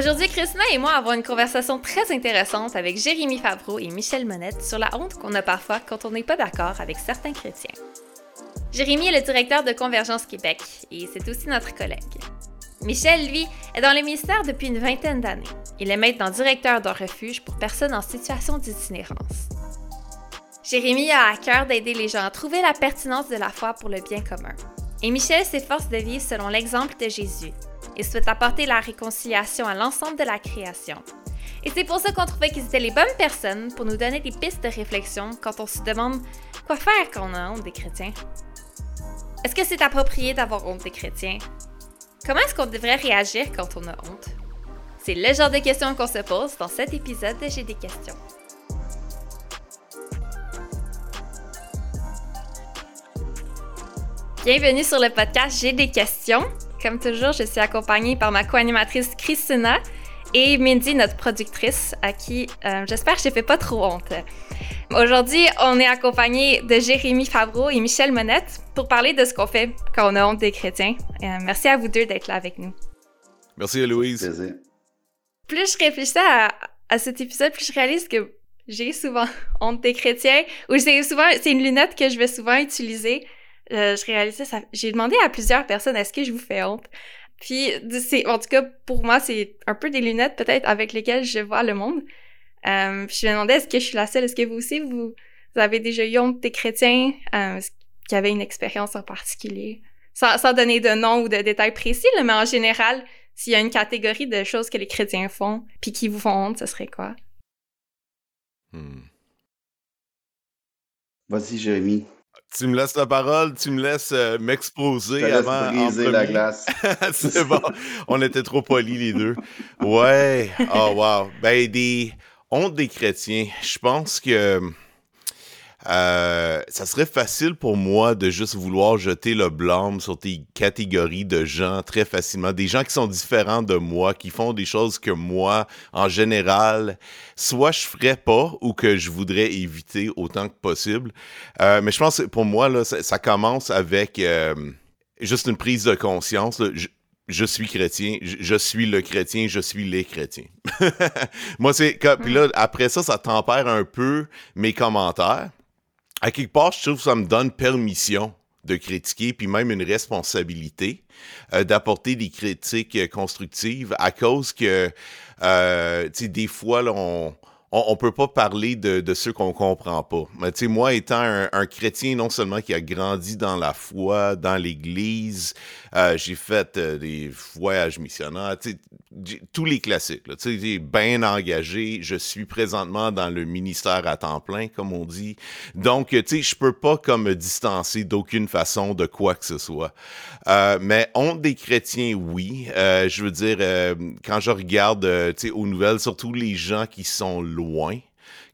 Aujourd'hui, Christina et moi avons une conversation très intéressante avec Jérémy Favreau et Michel Monette sur la honte qu'on a parfois quand on n'est pas d'accord avec certains chrétiens. Jérémy est le directeur de Convergence Québec et c'est aussi notre collègue. Michel, lui, est dans le ministère depuis une vingtaine d'années. Il est maintenant directeur d'un refuge pour personnes en situation d'itinérance. Jérémy a à cœur d'aider les gens à trouver la pertinence de la foi pour le bien commun. Et Michel s'efforce de vivre selon l'exemple de Jésus et souhaite apporter la réconciliation à l'ensemble de la création. Et c'est pour ça qu'on trouvait qu'ils étaient les bonnes personnes pour nous donner des pistes de réflexion quand on se demande quoi faire quand on a honte des chrétiens. Est-ce que c'est approprié d'avoir honte des chrétiens? Comment est-ce qu'on devrait réagir quand on a honte? C'est le genre de questions qu'on se pose dans cet épisode de J'ai des questions. Bienvenue sur le podcast J'ai des questions. Comme toujours, je suis accompagnée par ma co-animatrice Christina et Mindy, notre productrice, à qui euh, j'espère que je ne fais pas trop honte. Aujourd'hui, on est accompagné de Jérémy Favreau et Michel Monette pour parler de ce qu'on fait quand on a honte des chrétiens. Euh, merci à vous deux d'être là avec nous. Merci, Louise. Plus je réfléchis à, cet épisode, plus je réalise que j'ai souvent honte des chrétiens, ou c'est souvent, c'est une lunette que je vais souvent utiliser. Euh, je réalisais ça. J'ai demandé à plusieurs personnes est-ce que je vous fais honte? Puis, c'est, en tout cas, pour moi, c'est un peu des lunettes peut-être avec lesquelles je vois le monde. Euh, je me demandais, est-ce que je suis la seule? Est-ce que vous aussi, vous, avez déjà eu honte des chrétiens euh, qui avaient une expérience en particulier? Sans, sans, donner de nom ou de détails précis, mais en général, s'il y a une catégorie de choses que les chrétiens font puis qui vous font honte, ce serait quoi? Hmm. Vas-y, Jérémy. Tu me laisses la parole, tu me laisses euh, m'exposer avant. briser la glace. c'est bon. On était trop polis les deux. Ouais. Oh wow. Ben des honte des chrétiens. Je pense que euh, ça serait facile pour moi de juste vouloir jeter le blâme sur tes catégories de gens très facilement. Des gens qui sont différents de moi, qui font des choses que moi, en général, soit je ferais pas ou que je voudrais éviter autant que possible. Euh, mais je pense que pour moi, là, ça, commence avec euh, juste une prise de conscience. Je, suis chrétien, je, suis le chrétien, je suis les chrétiens. Moi, c'est. Puis là, après ça, ça tempère un peu mes commentaires à quelque part, je trouve que ça me donne permission de critiquer, puis même une responsabilité euh, d'apporter des critiques euh, constructives à cause que, euh, tu sais, des fois, là, on, on, peut pas parler de, de ceux qu'on comprend pas. Mais tu sais, moi, étant un, chrétien non seulement qui a grandi dans la foi, dans l'Église, euh, j'ai fait euh, des voyages missionnaires, tous les classiques. Tu sais, bien engagé. Je suis présentement dans le ministère à temps plein, comme on dit. Donc, tu sais, je peux pas comme me distancer d'aucune façon de quoi que ce soit. Euh, mais honte des chrétiens, oui. je veux dire, quand je regarde, tu sais, aux nouvelles, surtout les gens qui sont loin,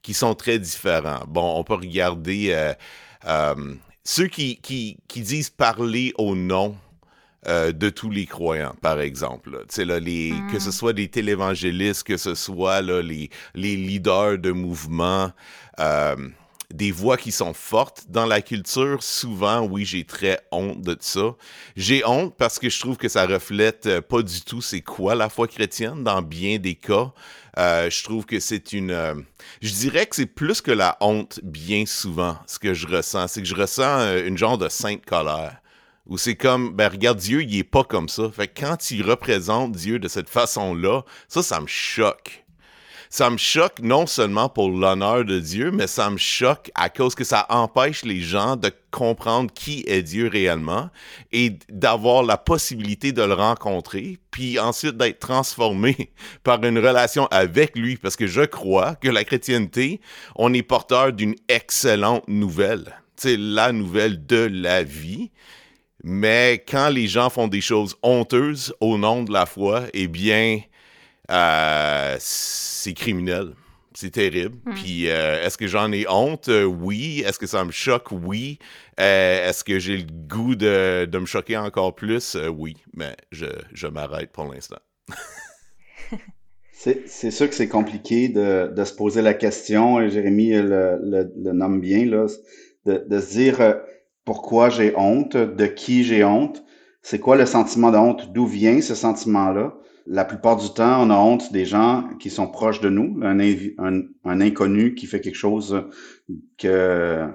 qui sont très différents. Bon, on peut regarder euh, euh, ceux qui, qui, disent parler au nom euh, de tous les croyants, par exemple. Là, les, Que ce soit des télévangélistes, que ce soit là, les, les leaders de mouvements des voix qui sont fortes dans la culture, souvent, oui, j'ai très honte de ça. J'ai honte parce que je trouve que ça reflète pas du tout c'est quoi la foi chrétienne dans bien des cas. Euh, je trouve que c'est une... Euh, je dirais que c'est plus que la honte, bien souvent, ce que je ressens. C'est que je ressens euh, une genre de sainte colère. Où c'est comme, ben regarde, Dieu, il est pas comme ça. Fait que quand il représente Dieu de cette façon-là, ça, ça me choque ça me choque non seulement pour l'honneur de Dieu, mais ça me choque à cause que ça empêche les gens de comprendre qui est Dieu réellement et d'avoir la possibilité de le rencontrer, puis ensuite d'être transformé par une relation avec lui, parce que je crois que la chrétienté, on est porteur d'une excellente nouvelle. C'est la nouvelle de la vie. Mais quand les gens font des choses honteuses au nom de la foi, eh bien, euh, c'est criminel. C'est terrible. Hmm. Puis, euh, est-ce que j'en ai honte? Euh, oui. Est-ce que ça me choque? Oui. est-ce que j'ai le goût de, me choquer encore plus? oui. Mais je, m'arrête pour l'instant. c'est sûr que c'est compliqué de, se poser la question, et Jérémy le, le, nomme bien, là, de, de se dire pourquoi j'ai honte, de qui j'ai honte c'est quoi le sentiment de honte, d'où vient ce sentiment-là? La plupart du temps, on a honte des gens qui sont proches de nous, un, inconnu qui fait quelque chose que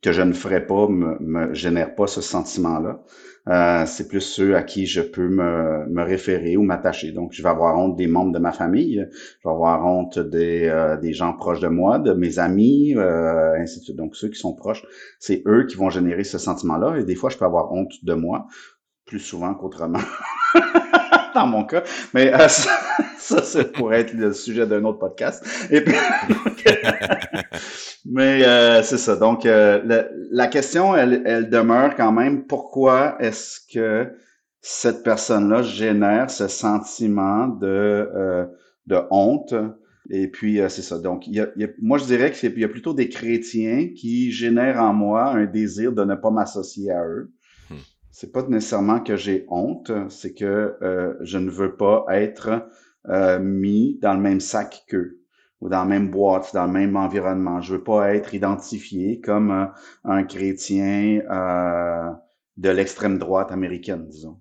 que je ne ferais pas me, me génère pas ce sentiment-là. Euh, c'est plus ceux à qui je peux me, me référer ou m'attacher. Donc, je vais avoir honte des membres de ma famille, je vais avoir honte des, euh, des gens proches de moi, de mes amis, euh, ainsi de suite. Donc, ceux qui sont proches, c'est eux qui vont générer ce sentiment-là. Et des fois, je peux avoir honte de moi, plus souvent qu'autrement. dans mon cas. Mais euh, ça, ça, pourrait être le sujet d'un autre podcast. Et puis, mais euh, c'est ça. Donc, euh, la question, elle, elle, demeure quand même. Pourquoi est-ce que cette personne-là génère ce sentiment de, de honte? Et puis, c'est ça. Donc, il y a, moi, je dirais qu'il y a plutôt des chrétiens qui génèrent en moi un désir de ne pas m'associer à eux c'est pas nécessairement que j'ai honte, c'est que euh, je ne veux pas être euh, mis dans le même sac qu'eux ou dans la même boîte, dans le même environnement. Je veux pas être identifié comme euh, un chrétien de l'extrême droite américaine, disons.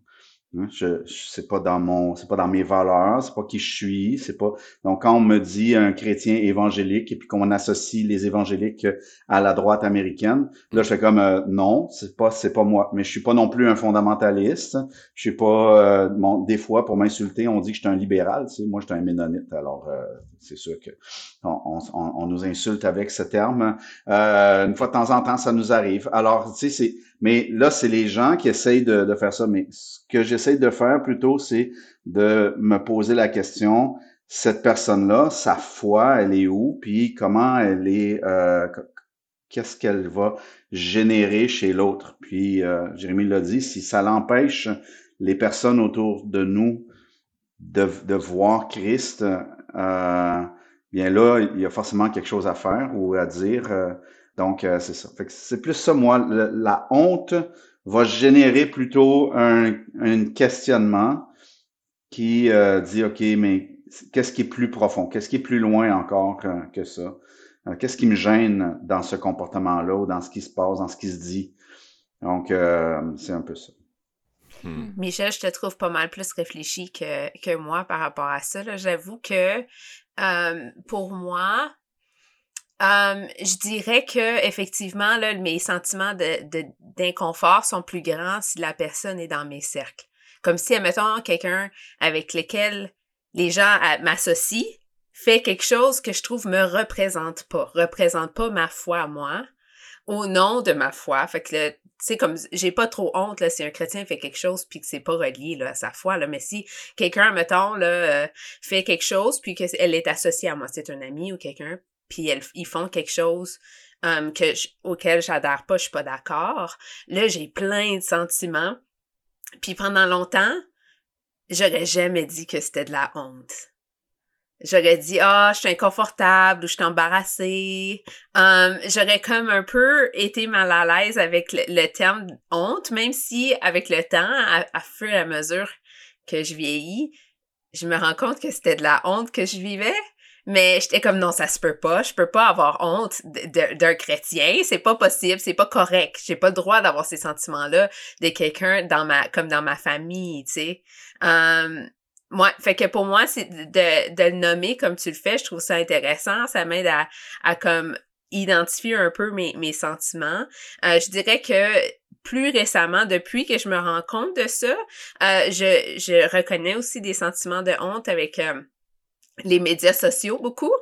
Hein, je, je c'est pas dans mon, c'est pas dans mes valeurs, c'est pas qui je suis, c'est pas. Donc quand on me dit un chrétien évangélique et puis qu'on associe les évangéliques à la droite américaine, là je fais comme euh, non, c'est pas, c'est pas moi. Mais je suis pas non plus un fondamentaliste. Je suis pas. Euh, des fois pour m'insulter, on dit que je suis un libéral. Tu sais, moi je suis un ménonite. Alors euh, c'est sûr que on, on, on, nous insulte avec ce terme. une fois de temps en temps, ça nous arrive. Alors tu sais, c'est mais là, c'est les gens qui essayent de, faire ça. Mais ce que j'essaie de faire plutôt, c'est de me poser la question, cette personne-là, sa foi, elle est où? Puis comment elle est, euh, qu'est-ce qu'elle va générer chez l'autre? Puis euh, Jérémie l'a dit, si ça l'empêche les personnes autour de nous de, de voir Christ, euh, bien là, il y a forcément quelque chose à faire ou à dire. Donc, euh, c'est ça. c'est plus ça, moi. la honte va générer plutôt un, un questionnement qui euh, dit, OK, mais qu'est-ce qui est plus profond? Qu'est-ce qui est plus loin encore que, que ça? Euh, qu'est-ce qui me gêne dans ce comportement-là ou dans ce qui se passe, dans ce qui se dit? Donc, c'est un peu ça. Hmm. Michel, je te trouve pas mal plus réfléchi que, que moi par rapport à ça. J'avoue que pour moi, Je dirais que effectivement, là, mes sentiments de, d'inconfort sont plus grands si la personne est dans mes cercles. Comme si, admettons, quelqu'un avec lequel les gens m'associent fait quelque chose que je trouve me représente pas, représente pas ma foi à moi, au nom de ma foi. Fait que tu sais, comme j'ai pas trop honte là, si un chrétien fait quelque chose puis que c'est pas relié là, à sa foi. Là, mais si quelqu'un, mettons, là, euh, fait quelque chose puis qu'elle est associée à moi, c'est un ami ou quelqu'un, puis ils font quelque chose um, que auquel j'adhère pas, je suis pas d'accord. Là, j'ai plein de sentiments. Puis pendant longtemps, j'aurais jamais dit que c'était de la honte. J'aurais dit ah je suis inconfortable ou je suis embarrassée. Um, j'aurais comme un peu été mal à l'aise avec le, terme honte, même si avec le temps, à, à fur et à mesure que je vieillis, je me rends compte que c'était de la honte que je vivais. Mais j'étais comme non, ça se peut pas. Je peux pas avoir honte d'un chrétien. C'est pas possible. C'est pas correct. J'ai pas le droit d'avoir ces sentiments-là de quelqu'un dans ma, comme dans ma famille, tu sais. Moi, fait que pour moi, c'est de, de le nommer comme tu le fais, je trouve ça intéressant. Ça m'aide à, à comme identifier un peu mes, mes sentiments. Euh, je dirais que plus récemment, depuis que je me rends compte de ça, euh, je, je reconnais aussi des sentiments de honte avec euh, les médias sociaux beaucoup.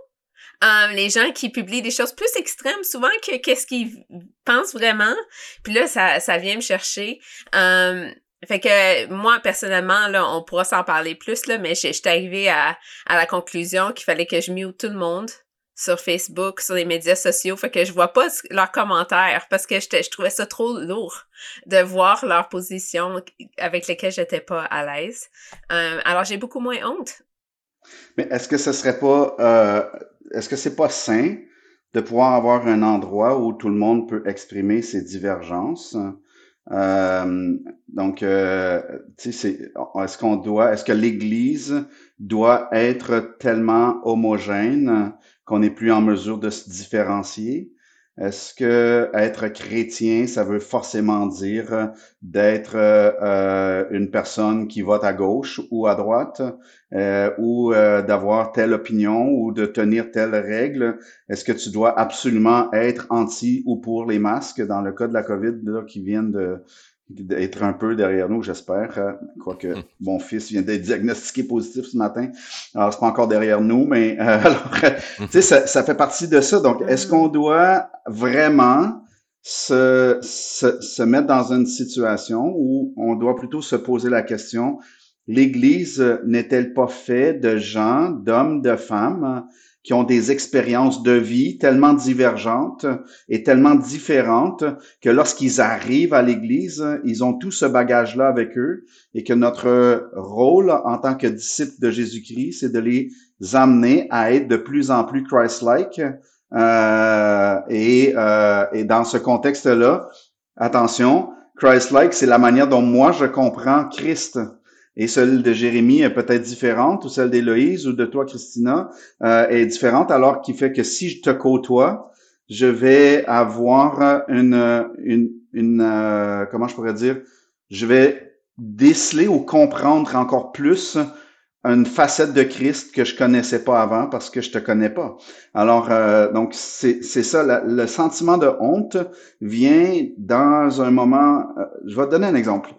Euh, les gens qui publient des choses plus extrêmes souvent que qu'est-ce qu'ils pensent vraiment. Puis là, ça, ça vient me chercher. Euh, fait que moi, personnellement, là, on pourra s'en parler plus, là, mais j'étais arrivée à, à la conclusion qu'il fallait que je mute tout le monde sur Facebook, sur les médias sociaux. Fait que je vois pas leurs commentaires parce que je trouvais ça trop lourd de voir leurs positions avec lesquelles j'étais pas à l'aise. Euh, alors j'ai beaucoup moins honte mais est-ce que ce serait pas, euh, est-ce que c'est pas sain de pouvoir avoir un endroit où tout le monde peut exprimer ses divergences? Euh, donc, euh, est-ce qu'on doit, est-ce que l'Église doit être tellement homogène qu'on n'est plus en mesure de se différencier? Est-ce que être chrétien, ça veut forcément dire d'être euh, une personne qui vote à gauche ou à droite, euh, ou euh, d'avoir telle opinion ou de tenir telle règle? Est-ce que tu dois absolument être anti ou pour les masques dans le cas de la COVID là, qui viennent de, d'être un peu derrière nous, j'espère. Euh, quoique hmm. mon fils vient d'être diagnostiqué positif ce matin. Alors, c'est pas encore derrière nous, mais euh, alors, hmm. tu sais, ça, ça, fait partie de ça. Donc, est-ce qu'on doit vraiment se, se, se, mettre dans une situation où on doit plutôt se poser la question, l'Église n'est-elle pas faite de gens, d'hommes, de femmes qui ont des expériences de vie tellement divergentes et tellement différentes que lorsqu'ils arrivent à l'Église, ils ont tout ce bagage-là avec eux et que notre rôle en tant que disciples de Jésus-Christ, c'est de les amener à être de plus en plus Christ-like. Euh, et, euh, et dans ce contexte-là, attention, Christ-like, c'est la manière dont moi je comprends Christ et celle de Jérémie est peut-être différente, ou celle d'Héloïse ou de toi, Christina, euh, est différente, alors qui fait que si je te côtoie, je vais avoir une, une, une euh, comment je pourrais dire, je vais déceler ou comprendre encore plus une facette de Christ que je connaissais pas avant parce que je te connais pas. Alors euh, donc c'est c'est ça le sentiment de honte vient dans un moment je vais te donner un exemple.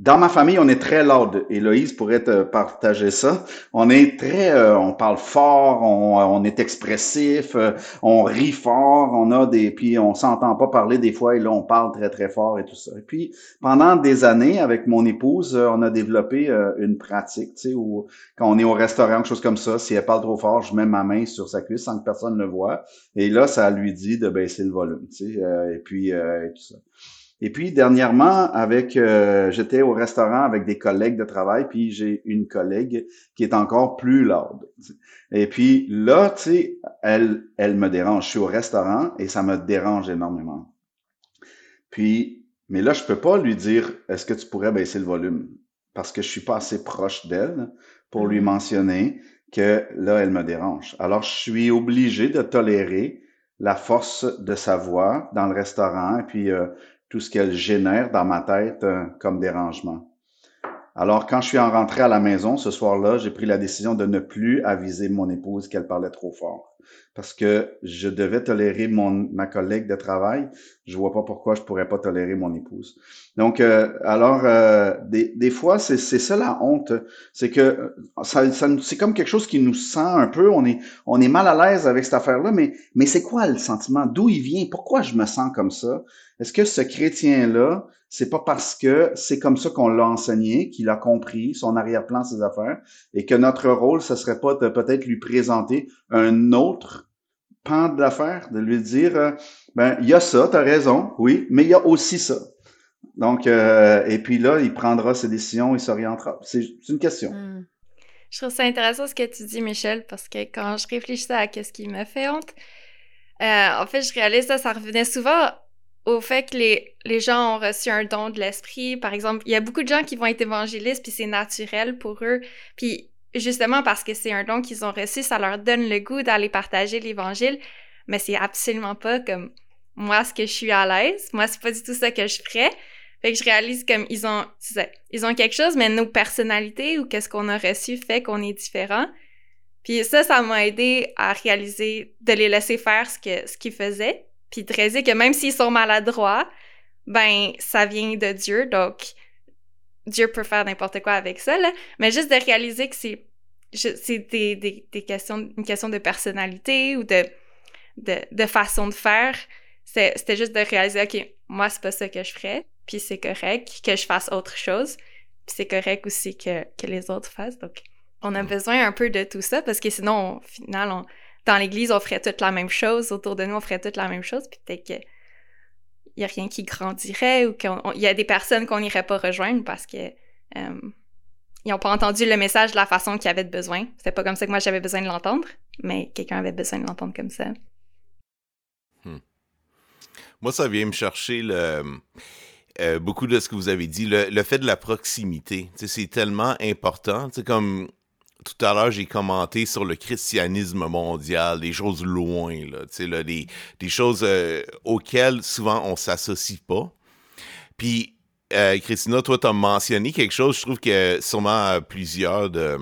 Dans ma famille, on est très loud. Héloïse pourrait te partager ça. On est très, euh, on parle fort, on, on est expressif, euh, on rit fort, on a des, puis on s'entend pas parler des fois et là on parle très très fort et tout ça. Et puis pendant des années, avec mon épouse, euh, on a développé une pratique, tu sais, où quand on est au restaurant, quelque chose comme ça, si elle parle trop fort, je mets ma main sur sa cuisse sans que personne ne le voit. Et là, ça lui dit de baisser le volume, tu sais, et puis et tout ça. Et puis dernièrement, avec euh, j'étais au restaurant avec des collègues de travail, puis j'ai une collègue qui est encore plus lourde. Et puis là, tu sais, elle, elle me dérange. Je suis au restaurant et ça me dérange énormément. Puis, mais là, je peux pas lui dire est-ce que tu pourrais baisser le volume? Parce que je suis pas assez proche d'elle pour lui mm-hmm. mentionner que là, elle me dérange. Alors, je suis obligé de tolérer la force de sa voix dans le restaurant. Et puis, euh, tout ce qu'elle génère dans ma tête euh, comme dérangement. Alors, quand je suis en rentré à la maison ce soir-là, j'ai pris la décision de ne plus aviser mon épouse qu'elle parlait trop fort parce que je devais tolérer mon, ma collègue de travail. Je vois pas pourquoi je pourrais pas tolérer mon épouse. Donc, euh, alors, euh, des, des, fois, c'est ça la honte. C'est que ça, ça c'est comme quelque chose qui nous sent un peu, on est, on est mal à l'aise avec cette affaire-là, mais, mais c'est quoi le sentiment? D'où il vient? Pourquoi je me sens comme ça? Est-ce que ce chrétien-là, c'est pas parce que c'est comme ça qu'on l'a enseigné, qu'il a compris son arrière-plan, ses affaires, et que notre rôle, ce serait pas de peut-être lui présenter un autre pan d'affaires, de lui dire, euh, ben, il y a ça, tu as raison, oui, mais il y a aussi ça. Donc, euh, et puis là, il prendra ses décisions, il s'orientera. C'est une question. Hmm. Je trouve ça intéressant ce que tu dis, Michel, parce que quand je réfléchissais à ce qui me fait honte, euh, en fait, je réalise ça, ça revenait souvent au fait que les, les gens ont reçu un don de l'esprit. Par exemple, il y a beaucoup de gens qui vont être évangélistes, puis c'est naturel pour eux. Puis justement parce que c'est un don qu'ils ont reçu, ça leur donne le goût d'aller partager l'évangile, mais c'est absolument pas comme moi ce que je suis à l'aise. Moi, c'est pas du tout ça que je ferais. Fait que je réalise comme ils ont, ils ont quelque chose, mais nos personnalités ou qu'est-ce qu'on a reçu fait qu'on est différent. Puis ça, ça m'a aidé à réaliser de les laisser faire ce que ce qu'ils faisaient, puis de réaliser que même s'ils sont maladroits, ben ça vient de Dieu, donc Dieu peut faire n'importe quoi avec ça, là. Mais juste de réaliser que c'est c'est des, des, des, questions, une question de personnalité ou de, de, de façon de faire. C'était juste de réaliser, OK, moi, c'est pas ça que je ferais, puis c'est correct que je fasse autre chose, puis c'est correct aussi que, que les autres fassent. Donc, on a mm. besoin un peu de tout ça parce que sinon, au final, on, dans l'Église, on ferait toute la même chose, autour de nous, on ferait toute la même chose, puis peut-être que il y a rien qui grandirait ou qu'il y a des personnes qu'on n'irait pas rejoindre parce que euh, ils n'ont pas entendu le message de la façon qu'ils avaient besoin. C'était pas comme ça que moi j'avais besoin de l'entendre, mais quelqu'un avait besoin de l'entendre comme ça. Hmm. Moi, ça vient me chercher le, euh, beaucoup de ce que vous avez dit, le, fait de la proximité. C'est tellement important. Comme tout à l'heure, j'ai commenté sur le christianisme mondial, des choses loin, là, là, des, des choses euh, auxquelles souvent on s'associe pas. Puis, euh, Christina, toi, tu as mentionné quelque chose, je trouve que sûrement plusieurs de,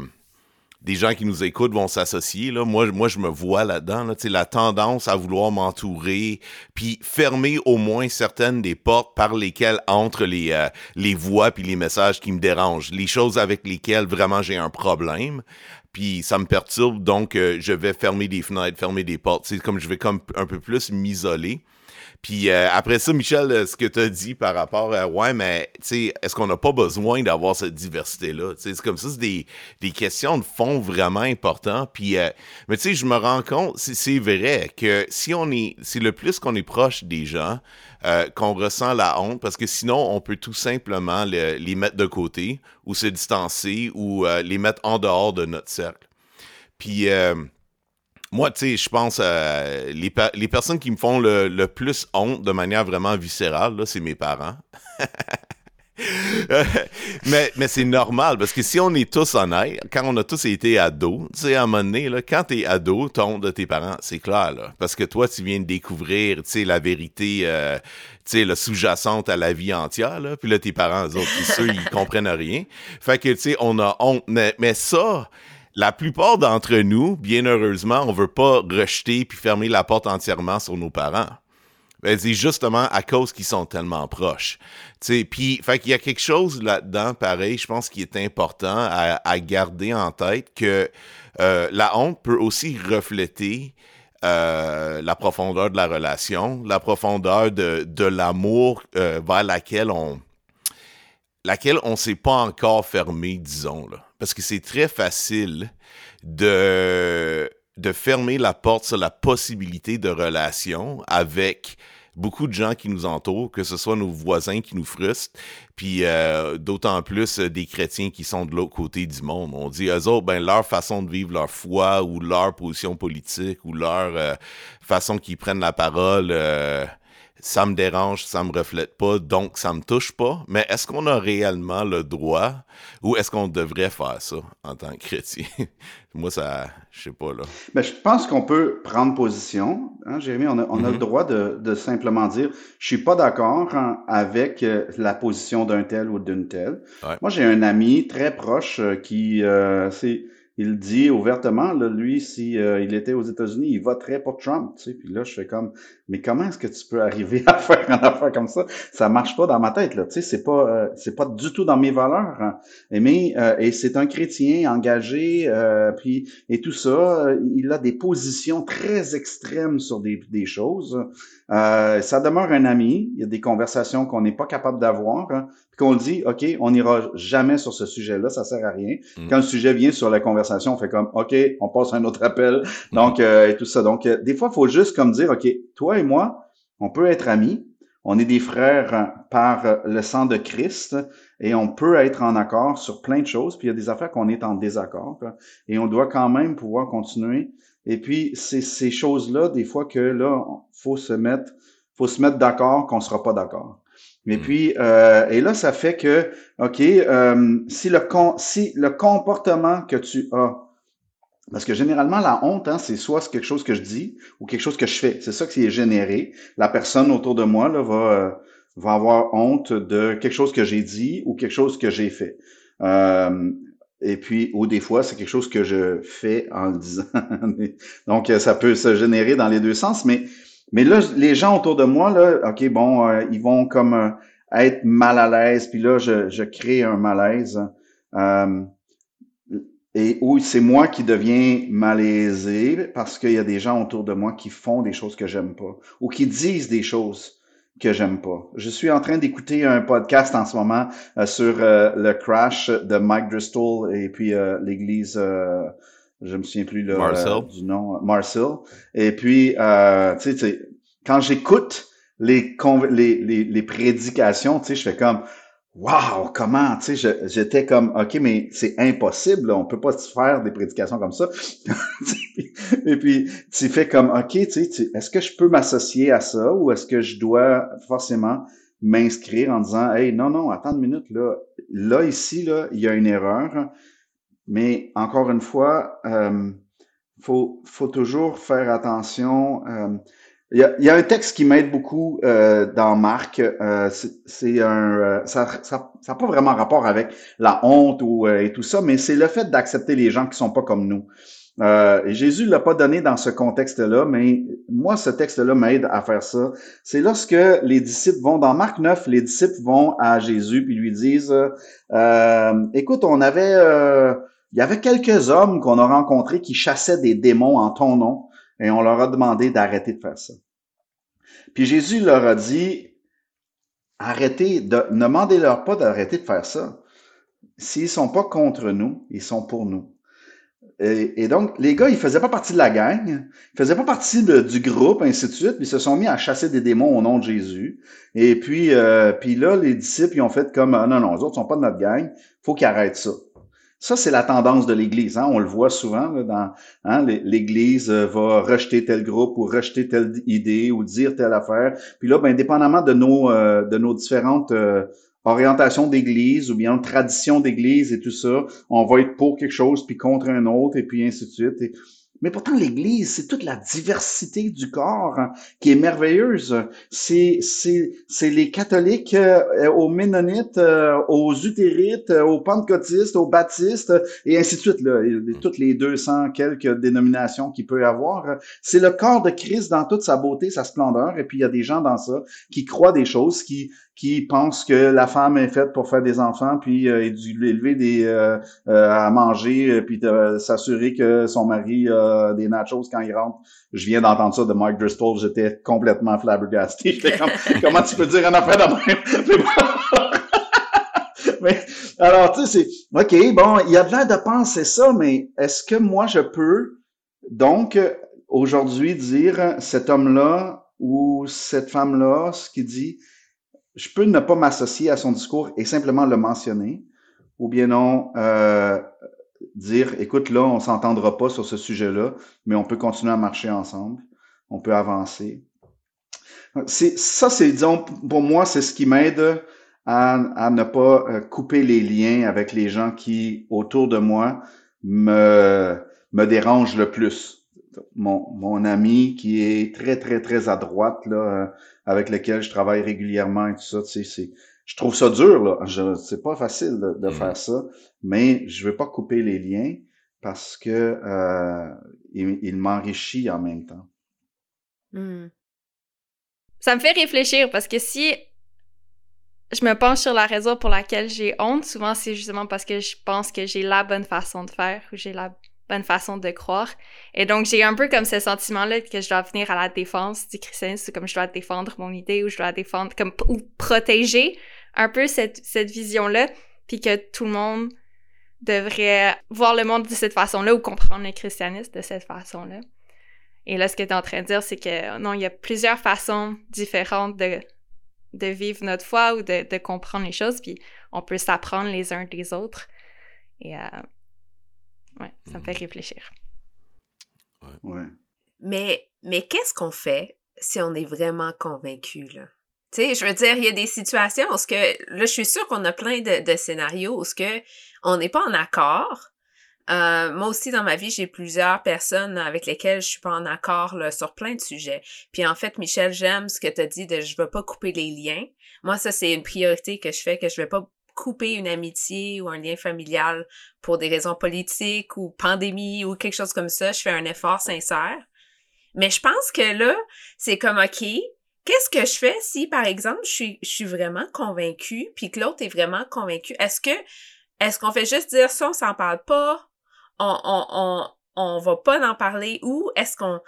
des gens qui nous écoutent vont s'associer. Là. Moi, moi, je me vois là-dedans. Là, la tendance à vouloir m'entourer, puis fermer au moins certaines des portes par lesquelles entrent les, euh, les voix puis les messages qui me dérangent. Les choses avec lesquelles vraiment j'ai un problème. Puis ça me perturbe, donc euh, je vais fermer des fenêtres, fermer des portes. C'est comme je vais comme un peu plus m'isoler. Puis euh, après ça, Michel, euh, ce que tu as dit par rapport à ouais, mais est-ce qu'on n'a pas besoin d'avoir cette diversité-là? C'est comme ça, c'est des, des, questions de fond vraiment importantes. Puis, euh, mais tu sais, je me rends compte, c'est vrai que si on est, c'est le plus qu'on est proche des gens, qu'on ressent la honte, parce que sinon, on peut tout simplement les mettre de côté ou se distancer ou les mettre en dehors de notre cercle. Puis, moi, tu sais, je pense euh, les, les, personnes qui me font le, plus honte de manière vraiment viscérale, c'est mes parents. mais mais c'est normal parce que si on est tous honnêtes, quand on a tous été ados, tu sais, à un moment donné, là, quand t'es ado, ton honte de tes parents, c'est clair, là, parce que toi, tu viens de découvrir, tu sais, la vérité, euh, tu sais, le sous-jacente à la vie entière, là, puis là, tes parents, eux autres, ceux, ils comprennent rien. Fait que, tu sais, on a honte, mais, mais ça la plupart d'entre nous, bien heureusement, on veut pas rejeter puis fermer la porte entièrement sur nos parents. Ben, c'est justement à cause qu'ils sont tellement proches. Puis, fait qu'il y a quelque chose là-dedans, pareil, je pense qui est important à, garder en tête que euh, la honte peut aussi refléter euh, la profondeur de la relation, la profondeur de, de l'amour euh, vers laquelle on laquelle on s'est pas encore fermé, disons. Là parce que c'est très facile de, de fermer la porte sur la possibilité de relation avec beaucoup de gens qui nous entourent, que ce soit nos voisins qui nous frustrent, puis euh, d'autant plus euh, des chrétiens qui sont de l'autre côté du monde. On dit eux autres, ben leur façon de vivre leur foi ou leur position politique ou leur euh, façon qu'ils prennent la parole ça me dérange, ça me reflète pas, donc ça me touche pas. Mais est-ce qu'on a réellement le droit ou est-ce qu'on devrait faire ça en tant que chrétien? Moi, ça, je sais pas, là. Mais ben, je pense qu'on peut prendre position. Hein, Jérémy, on a, on a le mm-hmm. droit de, de, simplement dire, je suis pas d'accord hein, avec euh, la position d'un tel ou d'une telle. Moi, j'ai un ami très proche euh, qui, euh, c'est il dit ouvertement, là, lui, si euh, il était aux États-Unis, il voterait pour Trump. Tu sais. Puis là, je fais comme, mais comment est-ce que tu peux arriver à faire une affaire comme ça? Ça marche pas dans ma tête. Là. Tu sais, c'est pas, euh, c'est pas du tout dans mes valeurs. Hein. Et mais, euh, et c'est un chrétien engagé, puis et tout ça. Il a des positions très extrêmes sur des, des choses. ça demeure un ami. Il y a des conversations qu'on n'est pas capable d'avoir. Hein qu'on dit, OK, on n'ira jamais sur ce sujet-là, ça sert à rien. Mm. Quand le sujet vient sur la conversation, on fait comme, OK, on passe à un autre appel. Donc, euh, et tout ça. Donc, euh, des fois, il faut juste comme dire, OK, toi et moi, on peut être amis. On est des frères par le sang de Christ et on peut être en accord sur plein de choses. Puis il y a des affaires qu'on est en désaccord et on doit quand même pouvoir continuer. Et puis, c'est ces choses-là, des fois que là, faut se mettre, faut se mettre d'accord qu'on sera pas d'accord. Mais hmm. puis, euh, et là, ça fait que, OK, euh, si, le si le comportement que tu as, parce que généralement, la honte, hein, c'est soit quelque chose que je dis ou quelque chose que je fais. C'est ça qui est généré. La personne autour de moi là, va, euh, va avoir honte de quelque chose que j'ai dit ou quelque chose que j'ai fait. Euh, et puis, ou des fois, c'est quelque chose que je fais en le disant. Donc, ça peut se générer dans les deux sens, mais mais là, les gens autour de moi, là, OK, bon, euh, ils vont comme euh, être mal à l'aise, puis là, je, je crée un malaise. Et où c'est moi qui deviens malaisé parce qu'il y a des gens autour de moi qui font des choses que j'aime pas ou qui disent des choses que j'aime pas. Je suis en train d'écouter un podcast en ce moment sur le crash de Mike Driscoll et puis l'église je me souviens plus le, euh, du nom, Marcel. Et puis, euh, tu sais, quand j'écoute les, les, les, les, prédications, tu sais, je fais comme, waouh, comment, tu sais, j'étais comme, ok, mais c'est impossible, on peut pas faire des prédications comme ça. et puis, tu fais comme, ok, tu sais, est-ce que je peux m'associer à ça ou est-ce que je dois forcément m'inscrire en disant, hey, non, non, attends une minute, là, là, ici, là, il y a une erreur Mais encore une fois, euh, faut, faut toujours faire attention. Euh, il y, a, y, a, un texte qui m'aide beaucoup euh, dans Marc. Euh, c'est un, euh, ça ça, ça pas vraiment rapport avec la honte ou et tout ça, mais c'est le fait d'accepter les gens qui sont pas comme nous. Euh, et Jésus l'a pas donné dans ce contexte-là, mais moi, ce texte-là m'aide à faire ça. C'est lorsque les disciples vont, dans Marc 9, les disciples vont à Jésus puis lui disent, euh, écoute, on avait, euh, il y avait quelques hommes qu'on a rencontrés qui chassaient des démons en ton nom, et on leur a demandé d'arrêter de faire ça. Puis Jésus leur a dit, arrêtez, de, ne demandez-leur pas d'arrêter de faire ça. S'ils sont pas contre nous, ils sont pour nous. Et, donc, les gars, ils faisaient pas partie de la gang, ils faisaient pas partie du groupe, ainsi de suite, ils se sont mis à chasser des démons au nom de Jésus. Et puis, euh, puis là, les disciples, ils ont fait comme, ah, non, non, les autres sont pas de notre gang, faut qu'ils arrêtent ça. Ça, c'est la tendance de l'Église. Hein? On le voit souvent là, dans hein, l'Église euh, va rejeter tel groupe ou rejeter telle idée ou dire telle affaire. Puis là, ben, indépendamment de nos euh, de nos différentes orientation d'église ou bien tradition d'église et tout ça, on va être pour quelque chose puis contre un autre et puis ainsi de suite. Mais pourtant, l'Église, c'est toute la diversité du corps qui est merveilleuse. C'est, c'est, c'est les catholiques euh, aux ménonites, euh, aux utérites, euh, aux pentecôtistes, aux baptistes, et ainsi de suite. Là, toutes les 200 quelques dénominations qu'il peut y avoir. C'est le corps de Christ dans toute sa beauté, sa splendeur. Et puis, il y a des gens dans ça qui croient des choses, qui qui pensent que la femme est faite pour faire des enfants, puis euh, élever des à manger, puis s'assurer que son mari a des nachos quand il rentre. Je viens d'entendre ça de Mike Driscoll, j'étais complètement flabbergasté. Comment tu peux dire un affaire de même? mais, alors, tu sais, c'est, OK, bon, il y a de l'air de penser ça, mais est-ce que moi, je peux, donc, aujourd'hui, dire, cet homme-là ou cette femme-là, ce qui dit, je peux ne pas m'associer à son discours et simplement le mentionner, ou bien non, euh, dire, écoute, là, on s'entendra pas sur ce sujet-là, mais on peut continuer à marcher ensemble, on peut avancer. Ça, c'est, disons, pour moi, c'est ce qui m'aide à, à, ne pas euh, couper les liens avec les gens qui, autour de moi, me, me dérangent le plus. Mon, mon ami qui est très, très, très à droite, là, avec lequel je travaille régulièrement et tout ça. Tu sais, c'est, je trouve ça dur, là. Je, c'est pas facile de, de mm. faire ça, mais je veux pas couper les liens parce que euh, il, il m'enrichit en même temps. Mm. Ça me fait réfléchir parce que si je me penche sur la raison pour laquelle j'ai honte, souvent c'est justement parce que je pense que j'ai la bonne façon de faire ou j'ai la bonne façon de croire. Et donc, j'ai un peu comme ce sentiment-là que je dois venir à la défense du christianisme, comme je dois défendre mon idée ou je dois défendre, comme, ou protéger un peu cette, cette vision-là, puis que tout le monde devrait voir le monde de cette façon-là ou comprendre le christianisme de cette façon-là. Et là, ce que tu es en train de dire, c'est que non, il y a plusieurs façons différentes de, de vivre notre foi ou de, de comprendre les choses, puis on peut s'apprendre les uns des autres. Et euh, Ouais, ça me fait mhm. réfléchir. Ouais. Mais, mais qu'est-ce qu'on fait si on est vraiment convaincu, là? Je veux dire, il y a des situations où ce que, là, je suis sûre qu'on a plein de, de scénarios où ce que on n'est pas en accord. Euh, moi aussi, dans ma vie, j'ai plusieurs personnes avec lesquelles je suis pas en accord là, sur plein de sujets. Puis en fait, Michel, j'aime ce que tu as dit de je veux pas couper les liens. Moi, ça, c'est une priorité que je fais, que je vais pas couper une amitié ou un lien familial pour des raisons politiques ou pandémie ou quelque chose comme ça, je fais un effort sincère. Mais je pense que là, c'est comme OK, qu'est-ce que je fais si, par exemple, je suis, je suis vraiment convaincue, puis que l'autre est vraiment convaincu? Est-ce que est-ce qu'on fait juste dire ça, on s'en parle pas? On, on, on, on va pas en parler ou est-ce qu'on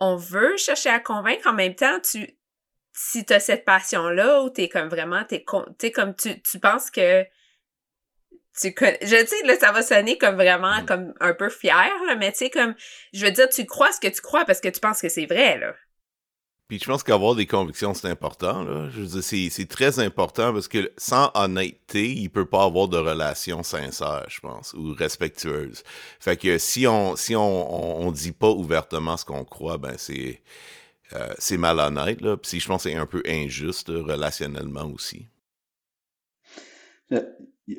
on veut chercher à convaincre en même temps? Tu, si t'as cette passion-là ou t'es comme vraiment, t'es, t'es comme tu, tu penses que tu je sais là ça va sonner comme vraiment mm. comme un peu fier là, mais tu sais comme je veux dire tu crois ce que tu crois parce que tu penses que c'est vrai là. Puis je pense qu'avoir des convictions c'est important là, je veux dire c'est, très important parce que sans honnêteté, il peut pas avoir de relation sincère, je pense, ou respectueuse. Fait que si on si on on, dit pas ouvertement ce qu'on croit, ben c'est euh, c'est malhonnête, là. Puis je pense que c'est un peu injuste relationnellement aussi.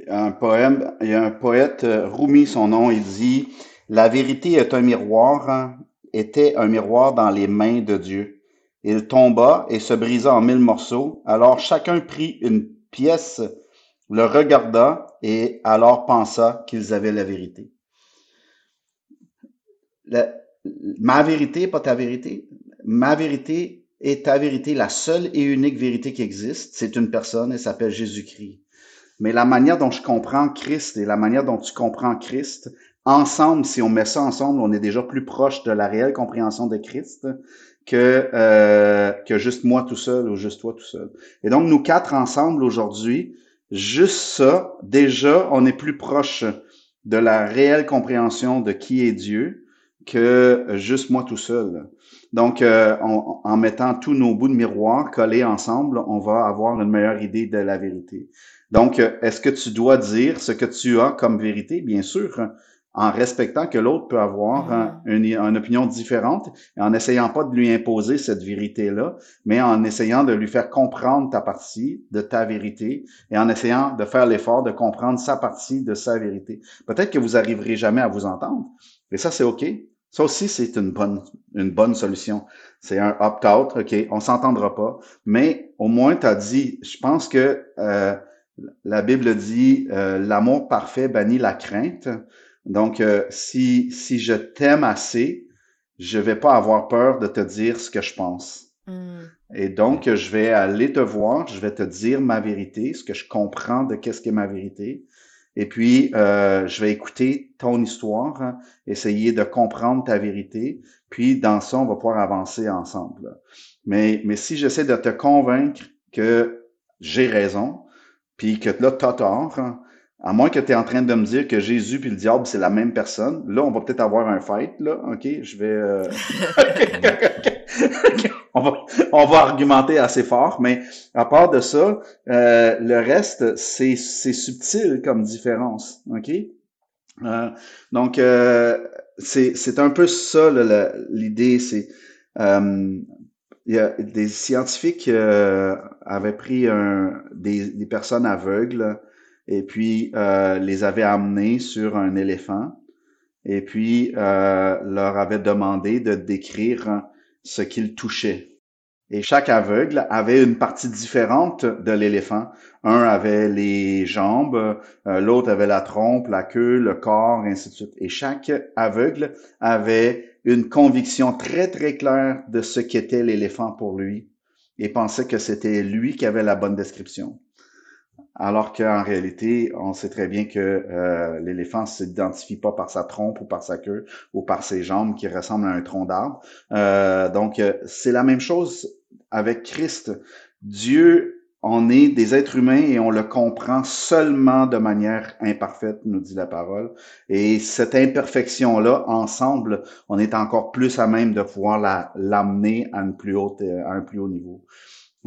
A un poème, il y a un poète, euh, Rumi, son nom, il dit La vérité est un miroir, hein, était un miroir dans les mains de Dieu. Il tomba et se brisa en mille morceaux. Alors chacun prit une pièce, le regarda et alors pensa qu'ils avaient la vérité. ma vérité, pas ta vérité. Ma vérité est ta vérité, la seule et unique vérité qui existe. C'est une personne, elle s'appelle Jésus-Christ. Mais la manière dont je comprends Christ et la manière dont tu comprends Christ, ensemble, si on met ça ensemble, on est déjà plus proche de la réelle compréhension de Christ que, euh, que juste moi tout seul ou juste toi tout seul. Et donc, nous quatre ensemble aujourd'hui, juste ça, déjà, on est plus proche de la réelle compréhension de qui est Dieu que juste moi tout seul. Donc, euh, en mettant tous nos bouts de miroir collés ensemble, on va avoir une meilleure idée de la vérité. Donc, euh, est-ce que tu dois dire ce que tu as comme vérité? Bien sûr, en respectant que l'autre peut avoir mm. une, une, opinion différente et en essayant pas de lui imposer cette vérité-là, mais en essayant de lui faire comprendre ta partie de ta vérité et en essayant de faire l'effort de comprendre sa partie de sa vérité. Peut-être que vous arriverez jamais à vous entendre, mais ça, c'est OK. Ça aussi, c'est une bonne, une bonne solution. C'est un opt-out, OK, on s'entendra pas, mais au moins, tu as dit, je pense que euh, la Bible dit, euh, l'amour parfait bannit la crainte. Donc, euh, si, si je t'aime assez, je vais pas avoir peur de te dire ce que je pense. Hmm. Et donc, je vais aller te voir, je vais te dire ma vérité, ce que je comprends de qu'est-ce qu'est ma vérité. Et puis, euh, je vais écouter ton histoire, hein, essayer de comprendre ta vérité. Puis, dans ça, on va pouvoir avancer ensemble. Mais, mais si j'essaie de te convaincre que j'ai raison, puis que là, tu as tort, hein, à moins que tu es en train de me dire que Jésus puis le diable, c'est la même personne, là, on va peut-être avoir un fight, là, OK? Je vais... Euh, on, va, on va argumenter assez fort, mais à part de ça, euh, le reste, c'est subtil comme différence, OK? Euh, donc, euh, c'est un peu ça l'idée, c'est... Euh, il y a des scientifiques euh, avaient pris un, des, des, personnes aveugles et puis euh, les avaient amenées sur un éléphant et puis euh, leur avaient demandé de décrire ce qu'ils touchaient. Et chaque aveugle avait une partie différente de l'éléphant. Un avait les jambes, euh, l'autre avait la trompe, la queue, le corps, ainsi de suite. Et chaque aveugle avait une conviction très, très claire de ce qu'était l'éléphant pour lui et pensait que c'était lui qui avait la bonne description. Alors qu'en réalité, on sait très bien que euh, l'éléphant ne s'identifie pas par sa trompe ou par sa queue ou par ses jambes qui ressemblent à un tronc d'arbre. Euh, donc, euh, c'est la même chose avec Christ. Dieu on est des êtres humains et on le comprend seulement de manière imparfaite, nous dit la parole. Et cette imperfection-là, ensemble, on est encore plus à même de pouvoir l'amener à, à un plus haut niveau.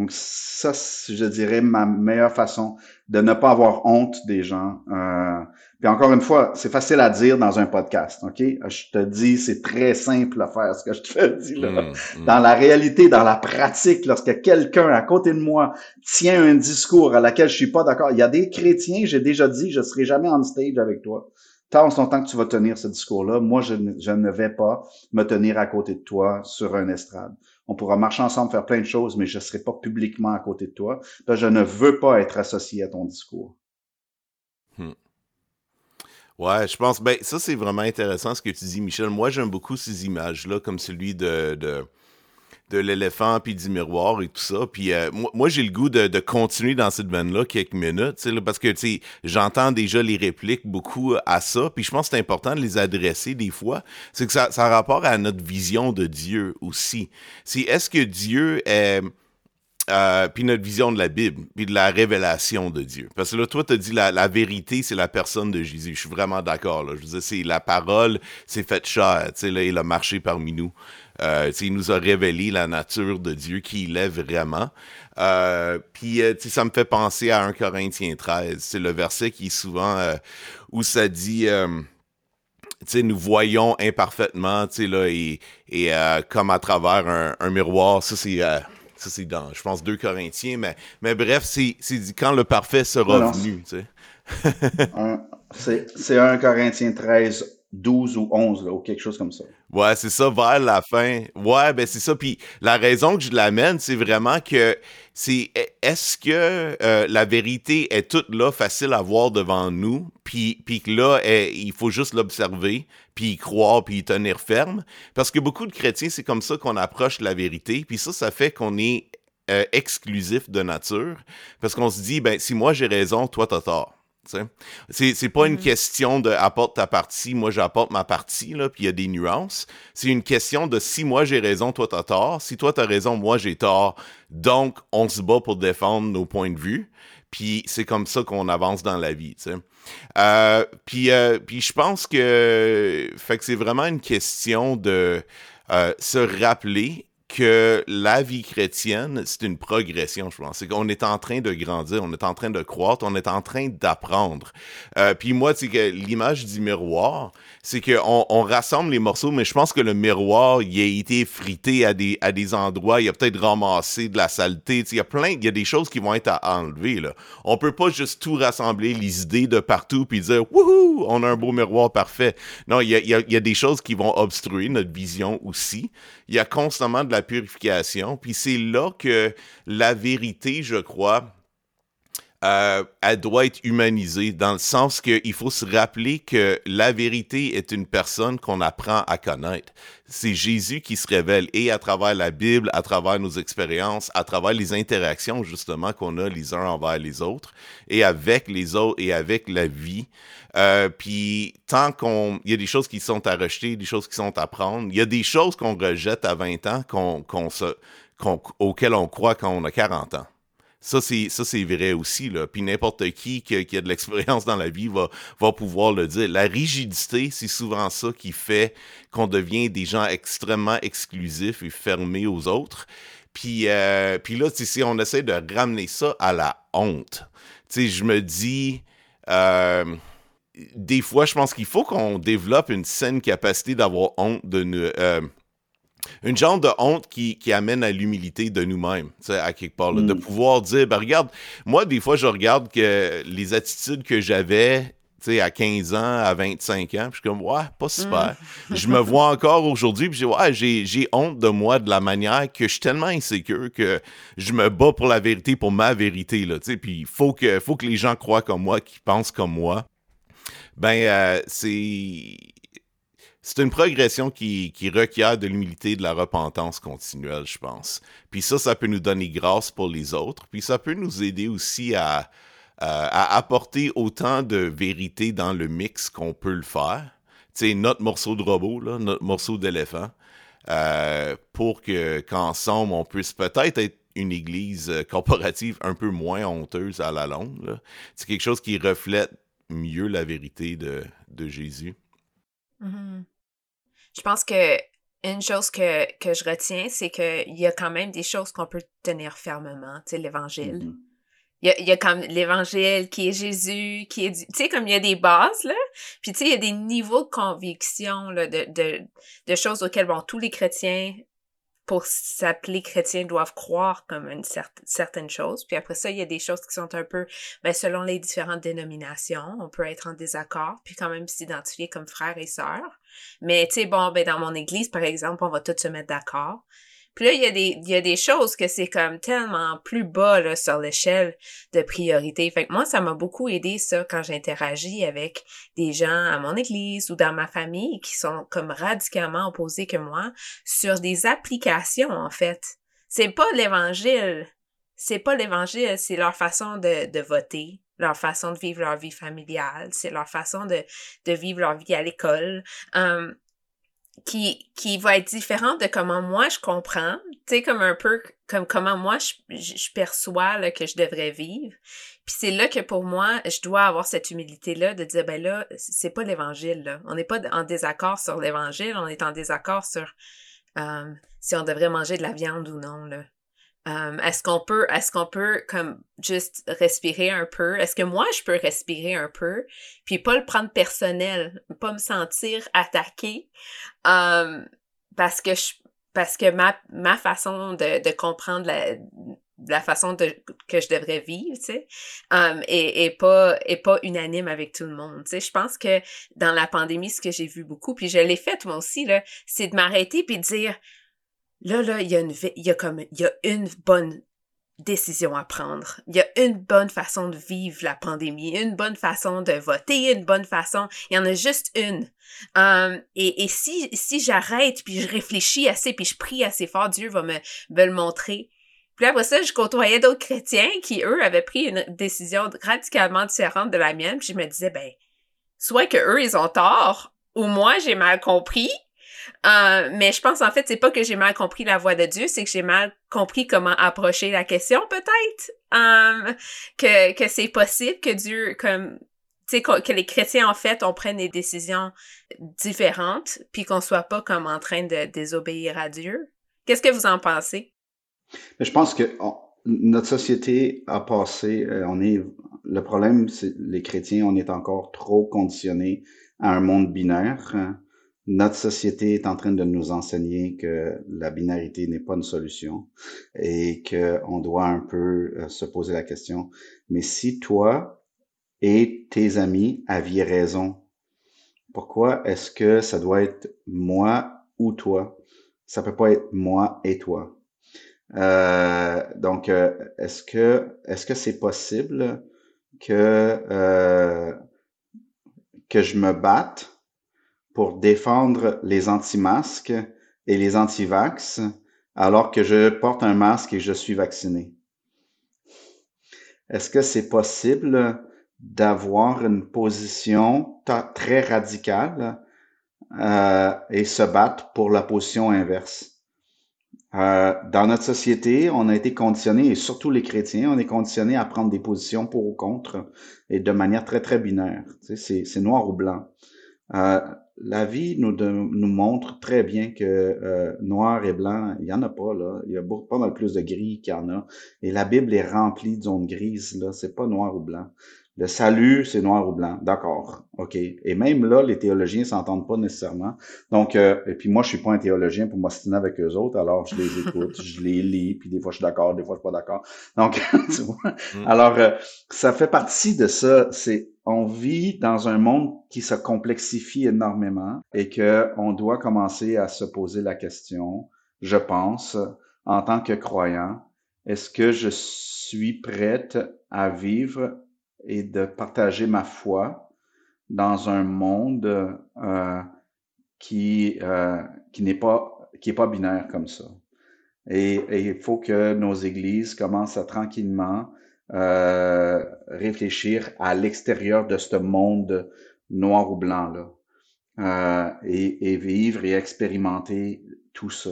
Donc ça, je dirais, ma meilleure façon de ne pas avoir honte des gens. Euh, puis encore une fois, c'est facile à dire dans un podcast, OK? Je te dis, c'est très simple à faire ce que je te dis là. Mmh, mmh. Dans la réalité, dans la pratique, lorsque quelqu'un à côté de moi tient un discours à laquelle je suis pas d'accord, il y a des chrétiens, j'ai déjà dit, je serai jamais on stage avec toi. Tant en temps que tu vas tenir ce discours-là, moi, je je ne vais pas me tenir à côté de toi sur un estrade on pourra marcher ensemble, faire plein de choses, mais je ne serai pas publiquement à côté de toi. je ne veux pas être associé à ton discours. Hmm. Ouais, je pense, ben, ça c'est vraiment intéressant ce que tu dis, Michel. Moi, j'aime beaucoup ces images-là, comme celui de de l'éléphant puis du miroir et tout ça. Puis euh, moi, j'ai le goût de, continuer dans cette veine-là quelques minutes, là, parce que j'entends déjà les répliques beaucoup à ça. Puis je pense que c'est important de les adresser des fois. C'est que ça, ça rapport à notre vision de Dieu aussi. Est-ce que Dieu est euh, puis notre vision de la Bible, puis de la révélation de Dieu. Parce que là, toi, tu as dit la, vérité, c'est la personne de Jésus. Je suis vraiment d'accord. Je veux dire, c'est la parole, c'est fait chair. Là, il a marché parmi nous. Euh, il nous a révélé la nature de Dieu, qui il est vraiment. Euh, puis euh, ça me fait penser à 1 Corinthiens 13. C'est le verset qui est souvent où ça dit nous voyons imparfaitement, là, et, comme à travers un miroir. Ça, c'est ça, c'est dans, je pense, 2 Corinthiens, mais, mais bref, c'est dit quand le parfait sera venu. c'est 1 Corinthiens 13, 12 ou 11, ou quelque chose comme ça. Ouais, c'est ça, vers la fin. Ouais, ben c'est ça. Puis la raison que je l'amène, c'est vraiment que c'est est-ce que euh, la vérité est toute là, facile à voir devant nous, puis, que là, il faut juste l'observer, puis y croire, puis y tenir ferme? Parce que beaucoup de chrétiens, c'est comme ça qu'on approche la vérité, puis ça, ça fait qu'on est euh, exclusif de nature, parce qu'on se dit, ben si moi j'ai raison, toi t'as tort. C'est pas une mm. question de apporte ta partie, moi j'apporte ma partie, là, puis il y a des nuances. C'est une question de si moi j'ai raison, toi t'as tort. Si toi t'as raison, moi j'ai tort. Donc, on se bat pour défendre nos points de vue. Puis c'est comme ça qu'on avance dans la vie, euh, puis, euh, puis je pense que, fait que c'est vraiment une question de euh, se rappeler que la vie chrétienne, c'est une progression, je pense. C'est qu'on est en train de grandir, on est en train de croître, on est en train d'apprendre. Euh, puis moi, c'est que l'image du miroir, c'est qu'on on rassemble les morceaux, mais je pense que le miroir, il a été frité à des, à des endroits, il a peut-être ramassé de la saleté. Il y a plein, il y a des choses qui vont être à enlever. Là. On peut pas juste tout rassembler, les idées de partout, puis dire Wouhou, on a un beau miroir parfait. Non, il y a, il y a des choses qui vont obstruer notre vision aussi. Il y a constamment de la purification. Puis c'est là que la vérité, je crois, euh, elle doit être humanisée dans le sens qu'il faut se rappeler que la vérité est une personne qu'on apprend à connaître. C'est Jésus qui se révèle et à travers la Bible, à travers nos expériences, à travers les interactions justement qu'on a les uns envers les autres et avec les autres et avec la vie. Euh, puis tant qu'on, il y a des choses qui sont à rejeter, des choses qui sont à prendre. Il y a des choses qu'on rejette à 20 ans qu'on, qu'on se, auxquelles on croit quand on a 40 ans. Ça, c'est, ça, c'est vrai aussi. Là. Puis n'importe qui, qui, a de l'expérience dans la vie va, va pouvoir le dire. La rigidité, c'est souvent ça qui fait qu'on devient des gens extrêmement exclusifs et fermés aux autres. Puis, euh, puis là, si on essaie de ramener ça à la honte, je me dis... Euh, des fois, je pense qu'il faut qu'on développe une saine capacité d'avoir honte de nous. Euh, une genre de honte qui, amène à l'humilité de nous-mêmes, à quelque part. De mm. pouvoir dire, ben regarde, moi, des fois, je regarde que les attitudes que j'avais à 15 ans, à 25 ans, puis je suis comme, ouais, pas super. Mm. je me vois encore aujourd'hui, puis je dis, ouais, j'ai honte de moi de la manière que je suis tellement insécure que je me bats pour la vérité, pour ma vérité, là, puis il faut que, faut que les gens croient comme moi, qu'ils pensent comme moi. Ben, euh, c'est c'est une progression qui, requiert de l'humilité et de la repentance continuelle, je pense. Puis ça, ça peut nous donner grâce pour les autres. Puis ça peut nous aider aussi à, apporter autant de vérité dans le mix qu'on peut le faire. Tu sais, notre morceau de robot, notre morceau d'éléphant, euh, pour que qu'ensemble, on puisse peut-être être une église euh, corporative un peu moins honteuse à la longue. C'est quelque chose qui reflète mieux la vérité de, Jésus. Mm-hmm. Je pense que une chose que, que je retiens, c'est qu'il y a quand même des choses qu'on peut tenir fermement, tu sais, l'Évangile. Mm-hmm. Il y, a, il y a comme l'Évangile qui est Jésus, qui est... Tu sais, comme il y a des bases, là. Puis, tu sais, il y a des niveaux de conviction, là, de, de, de choses auxquelles, bon, tous les chrétiens pour s'appeler chrétien doivent croire comme une certaine chose. Puis après ça, il y a des choses qui sont un peu, ben, selon les différentes dénominations, on peut être en désaccord, puis quand même s'identifier comme frères et sœurs. Mais tu sais, bon, ben, dans mon église, par exemple, on va tous se mettre d'accord. Puis là, il y a des, choses que c'est comme tellement plus bas là, sur l'échelle de priorité. Fait que moi, ça m'a beaucoup aidé ça quand j'interagis avec des gens à mon église ou dans ma famille qui sont comme radicalement opposés que moi sur des applications, en fait. C'est pas l'évangile. C'est pas l'évangile, c'est leur façon de, de voter, leur façon de vivre leur vie familiale, c'est leur façon de, vivre leur vie à l'école. Qui, qui va être différente de comment moi je comprends, tu sais, comme un peu comme comment moi je, je, perçois que je devrais vivre. Puis c'est là que pour moi, je dois avoir cette humilité-là de dire, ben là, c'est pas l'évangile. On n'est pas en désaccord sur l'évangile, on est en désaccord sur si on devrait manger de la viande ou non. Est-ce qu'on peut, est-ce qu'on peut comme juste respirer un peu? Est-ce que moi je peux respirer un peu, puis pas le prendre personnel, pas me sentir attaqué, euh, parce que je, parce que ma, ma façon de, de comprendre la, la façon de, que je devrais vivre, tu sais, um, et, et, pas, et pas unanime avec tout le monde. Tu sais, je pense que dans la pandémie, ce que j'ai vu beaucoup, puis je l'ai fait moi aussi, là, c'est de m'arrêter puis de dire, là, là, il y a une, il y a comme, il y a une bonne décision à prendre. Il y a une bonne façon de vivre la pandémie, une bonne façon de voter, une bonne façon. Il y en a juste une. Um, et, et si, si j'arrête, puis je réfléchis assez, puis je prie assez fort, Dieu va me, me le montrer. Puis après ça, je côtoyais d'autres chrétiens qui, eux, avaient pris une décision radicalement différente de la mienne. Puis je me disais, ben, soit que eux, ils ont tort, ou moi, j'ai mal compris. Euh, mais je pense, en fait, c'est pas que j'ai mal compris la voix de Dieu, c'est que j'ai mal compris comment approcher la question, peut-être. Euh, que, que c'est possible que Dieu, comme, que les chrétiens, en fait, on prenne des décisions différentes, puis qu'on soit pas comme en train de désobéir à Dieu. Qu'est-ce que vous en pensez? Mais je pense que notre société a passé, euh, on est, le problème, c'est les chrétiens, on est encore trop conditionnés à un monde binaire. Notre société est en train de nous enseigner que la binarité n'est pas une solution et qu'on doit un peu euh, se poser la question, mais si toi et tes amis aviez raison, pourquoi est-ce que ça doit être moi ou toi? Ça peut pas être moi et toi. Euh, donc, euh, est-ce que est-ce que c'est possible que euh, que je me batte pour défendre les anti-masques et les anti-vax alors que je porte un masque et je suis vacciné? Est-ce que c'est possible d'avoir une position très radicale euh, et se battre pour la position inverse? Euh, dans notre société, on a été conditionné, et surtout les chrétiens, on est conditionné à prendre des positions pour ou contre, et de manière très, très binaire. Tu sais, c'est noir ou blanc. Euh, la vie nous, nous montre très bien que euh, noir et blanc, il y en a pas là. Il y a beaucoup, pas mal plus de gris qu'il y en a. Et la Bible est remplie de zones grises là. C'est pas noir ou blanc. Le salut, c'est noir ou blanc. D'accord. OK. Et même là, les théologiens s'entendent pas nécessairement. Donc, euh, et puis moi, je suis pas un théologien pour m'ostiner avec eux autres, alors je les écoute, je les lis, puis des fois je suis d'accord, des fois je suis pas d'accord. Donc, tu vois. Mm. Alors, euh, ça fait partie de ça. C'est on vit dans un monde qui se complexifie énormément et que on doit commencer à se poser la question, je pense, en tant que croyant, est-ce que je suis prête à vivre et de partager ma foi dans un monde euh, qui euh, qui n'est pas binaire comme ça. Et, il faut que nos églises commencent à tranquillement euh, réfléchir à l'extérieur de ce monde noir ou blanc là, et, vivre et expérimenter tout ça.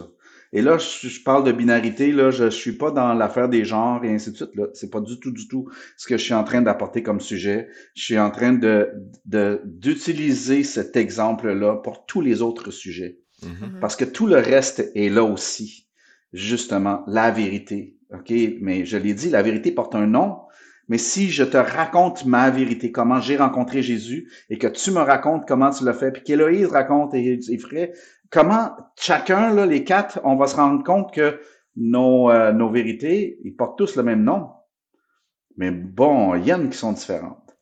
Et là, je, parle de binarité, là, je, je suis pas dans l'affaire des genres et ainsi de suite. Là, c'est pas du tout, du tout ce que je suis en train d'apporter comme sujet. Je suis en train de, de d'utiliser cet exemple-là pour tous les autres sujets, mm-hmm. parce que tout le reste est là aussi. Justement, la vérité. Ok, mais je l'ai dit, la vérité porte un nom. Mais si je te raconte ma vérité, comment j'ai rencontré Jésus, et que tu me racontes comment tu l'as fait, puis qu'Héloïse raconte et, et ferait comment chacun, là, les quatre, on va se rendre compte que nos, euh, nos vérités, ils portent tous le même nom. Mais bon, il y en a qui sont différentes.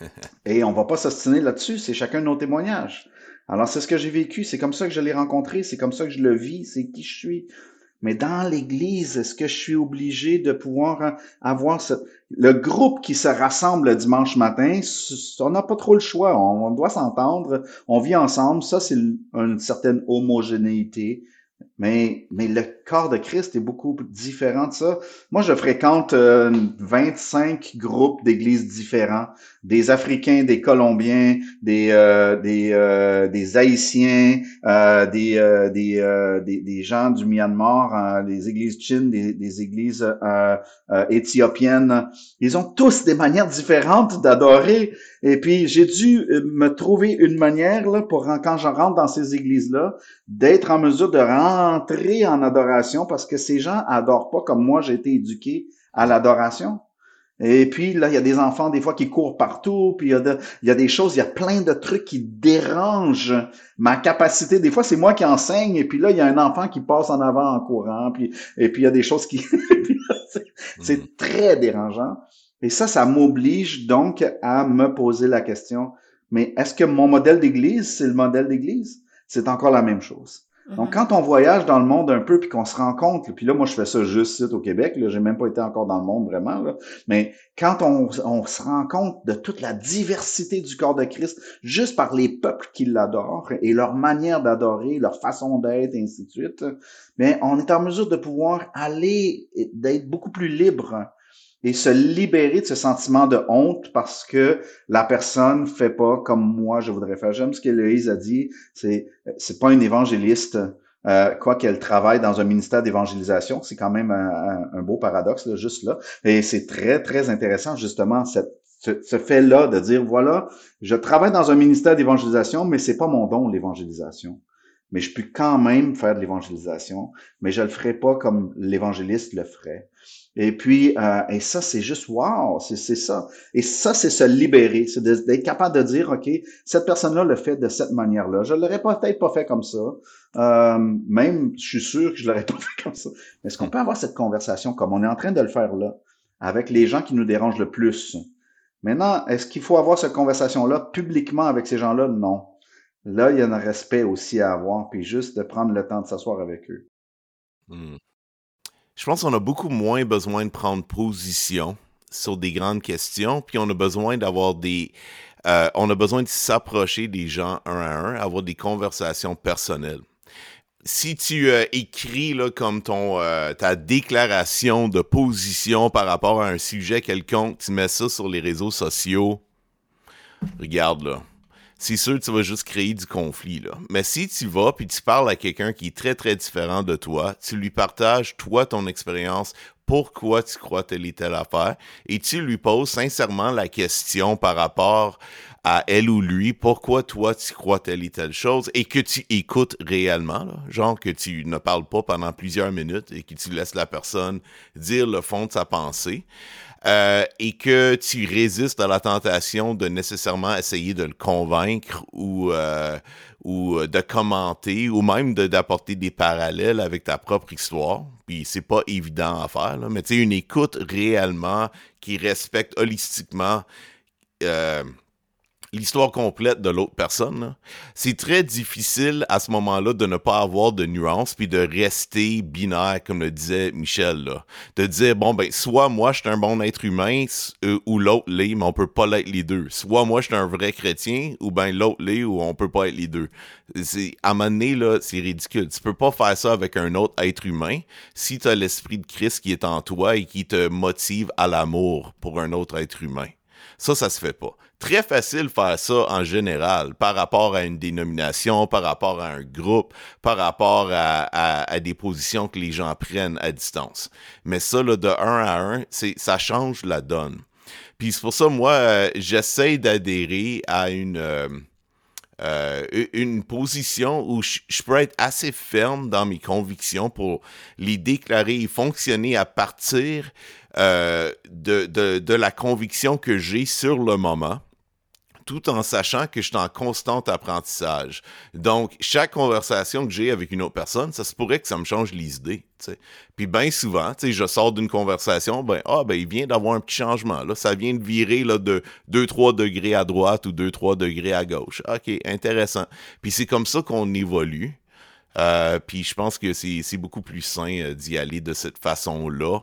Et on va pas s'ostiner là-dessus, c'est chacun de nos témoignages. Alors c'est ce que j'ai vécu, c'est comme ça que je l'ai rencontré, c'est comme ça que je le vis, c'est qui je suis. Mais dans l'Église, est-ce que je suis obligé de pouvoir avoir ce... le groupe qui se rassemble le dimanche matin? On n'a pas trop le choix. On doit s'entendre. On vit ensemble. Ça, c'est une certaine homogénéité. Mais, mais le corps de Christ est beaucoup différent de ça. Moi, je fréquente 25 euh, groupes d'églises différents, des Africains, des Colombiens, des euh, des, euh, des Haïtiens, euh, des, des, des, des gens du Myanmar, des églises chines, des, des églises éthiopiennes. Ils ont tous des manières différentes d'adorer. Et puis, j'ai dû me trouver une manière là pour quand je rentre dans ces églises-là, d'être en mesure de rentrer en adoration parce que ces gens adorent pas comme moi j'ai été éduqué à l'adoration. Et puis là, il y a des enfants des fois qui courent partout, puis il y, a il y a des choses, il y a plein de trucs qui dérangent ma capacité. Des fois, c'est moi qui enseigne, et puis là, il y a un enfant qui passe en avant en courant, puis et puis il y a des choses qui c'est Mhm. très dérangeant. Et ça, ça m'oblige donc à me poser la question, mais est-ce que mon modèle d'église, c'est le modèle d'église? C'est encore la même chose. Donc, Mhm. quand on voyage dans le monde un peu, puis qu'on se rend compte, puis là, moi, je fais ça juste au Québec, là, j'ai même pas été encore dans le monde vraiment, là, mais quand on, se rend compte de toute la diversité du corps de Christ, juste par les peuples qui l'adorent et leur manière d'adorer, leur façon d'être, et ainsi de suite, mais on est en mesure de pouvoir aller, d'être beaucoup plus libre et se libérer de ce sentiment de honte parce que la personne fait pas comme moi je voudrais faire. J'aime ce qu'Héloïse a dit, c'est c'est pas une évangéliste, euh, quoi qu'elle travaille dans un ministère d'évangélisation, c'est quand même un, beau paradoxe là, juste là. Et c'est très très intéressant justement ce, ce fait-là de dire voilà, je travaille dans un ministère d'évangélisation, mais c'est pas mon don l'évangélisation. Mais je peux quand même faire de l'évangélisation, mais je le ferai pas comme l'évangéliste le ferait. Et puis, euh, et ça, c'est juste wow, c'est ça. Et ça, c'est se libérer, c'est d'être capable de dire, OK, cette personne-là le fait de cette manière-là. Je l'aurais peut-être pas fait comme ça. Euh, même, je suis sûr que je l'aurais pas fait comme ça. Mais est-ce qu'on peut avoir cette conversation comme on est en train de le faire là, avec les gens qui nous dérangent le plus? Maintenant, est-ce qu'il faut avoir cette conversation-là publiquement avec ces gens-là? Non. Là, il y a un respect aussi à avoir, puis juste de prendre le temps de s'asseoir avec eux. Hmm. Je pense qu'on a beaucoup moins besoin de prendre position sur des grandes questions, puis on a besoin d'avoir des... euh, on a besoin de s'approcher des gens un à un, avoir des conversations personnelles. Si tu euh, écris là, comme ton euh, ta déclaration de position par rapport à un sujet quelconque, tu mets ça sur les réseaux sociaux, regarde là. C'est sûr que tu vas juste créer du conflit. Mais si tu vas puis tu parles à quelqu'un qui est très, très différent de toi, tu lui partages, toi, ton expérience, pourquoi tu crois telle et telle affaire, et tu lui poses sincèrement la question par rapport à elle ou lui, pourquoi toi tu crois telle et telle chose, et que tu écoutes réellement, genre que tu ne parles pas pendant plusieurs minutes et que tu laisses la personne dire le fond de sa pensée. Euh, et que tu résistes à la tentation de nécessairement essayer de le convaincre ou, euh, ou de commenter ou même d'apporter des parallèles avec ta propre histoire. Puis c'est pas évident à faire, mais tu sais, une écoute réellement qui respecte holistiquement euh, l'histoire complète de l'autre personne, c'est très difficile à ce moment-là de ne pas avoir de nuances puis de rester binaire, comme le disait Michel. Là. De dire, bon, ben, soit moi, je suis un bon être humain euh, ou l'autre l'est, mais on peut pas l'être les deux. Soit moi, je suis un vrai chrétien ou ben l'autre l'est ou on peut pas être les deux. C'est, à un moment là, c'est ridicule. Tu peux pas faire ça avec un autre être humain si tu as l'esprit de Christ qui est en toi et qui te motive à l'amour pour un autre être humain. Ça, ça se fait pas. Très facile faire ça en général, par rapport à une dénomination, par rapport à un groupe, par rapport à, des positions que les gens prennent à distance. Mais ça, là, de un à un, ça change la donne. Puis c'est pour ça, moi, euh, j'essaie d'adhérer à une, euh, euh, une position où je peux être assez ferme dans mes convictions pour les déclarer et fonctionner à partir de, de la conviction que j'ai sur le moment tout en sachant que je suis en constant apprentissage. Donc, chaque conversation que j'ai avec une autre personne, ça se pourrait que ça me change les idées. Puis bien souvent, je sors d'une conversation, ben, ah, ben, il vient d'avoir un petit changement. Là. Ça vient de virer là, de 2-3 degrés à droite ou 2-3 degrés à gauche. OK, intéressant. Puis c'est comme ça qu'on évolue. Euh, puis je pense que c'est beaucoup plus sain euh, d'y aller de cette façon-là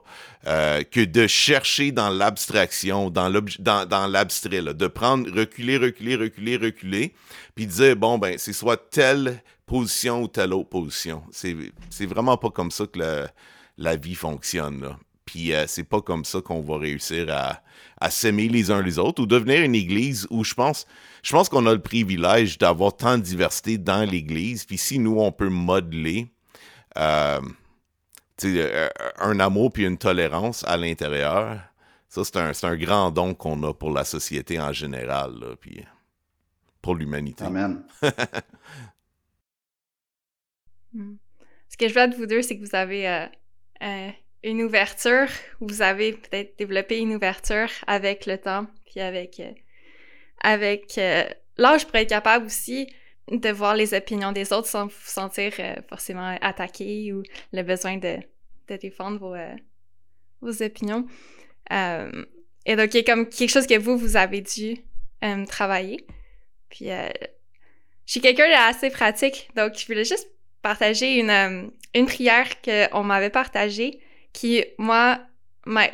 euh, que de chercher dans l'abstraction, dans dans, dans l'abstrait, là, de prendre, reculer, reculer, reculer, reculer, puis dire, bon, ben, c'est soit telle position ou telle autre position. C'est c'est vraiment pas comme ça que la, la vie fonctionne, là. Puis euh, c'est pas comme ça qu'on va réussir à, à s'aimer les uns les autres ou devenir une église où je pense, je pense qu'on a le privilège d'avoir tant de diversité dans l'église. Puis si nous, on peut modeler euh, euh, un amour puis une tolérance à l'intérieur, ça, c'est un, c'est un grand don qu'on a pour la société en général, là, puis pour l'humanité. Amen. Hmm. Ce que je vois de vous deux, c'est que vous avez euh, euh, une ouverture, vous avez peut-être développé une ouverture avec le temps, puis avec, euh, avec euh, l'âge pour être capable aussi de voir les opinions des autres sans vous sentir euh, forcément attaqué ou le besoin de, de défendre vos, euh, vos opinions. Euh, et donc, il y a comme quelque chose que vous, vous avez dû travailler. Puis, je suis quelqu'un d'assez pratique, donc je voulais juste partager une, une prière qu'on m'avait partagée qui, moi,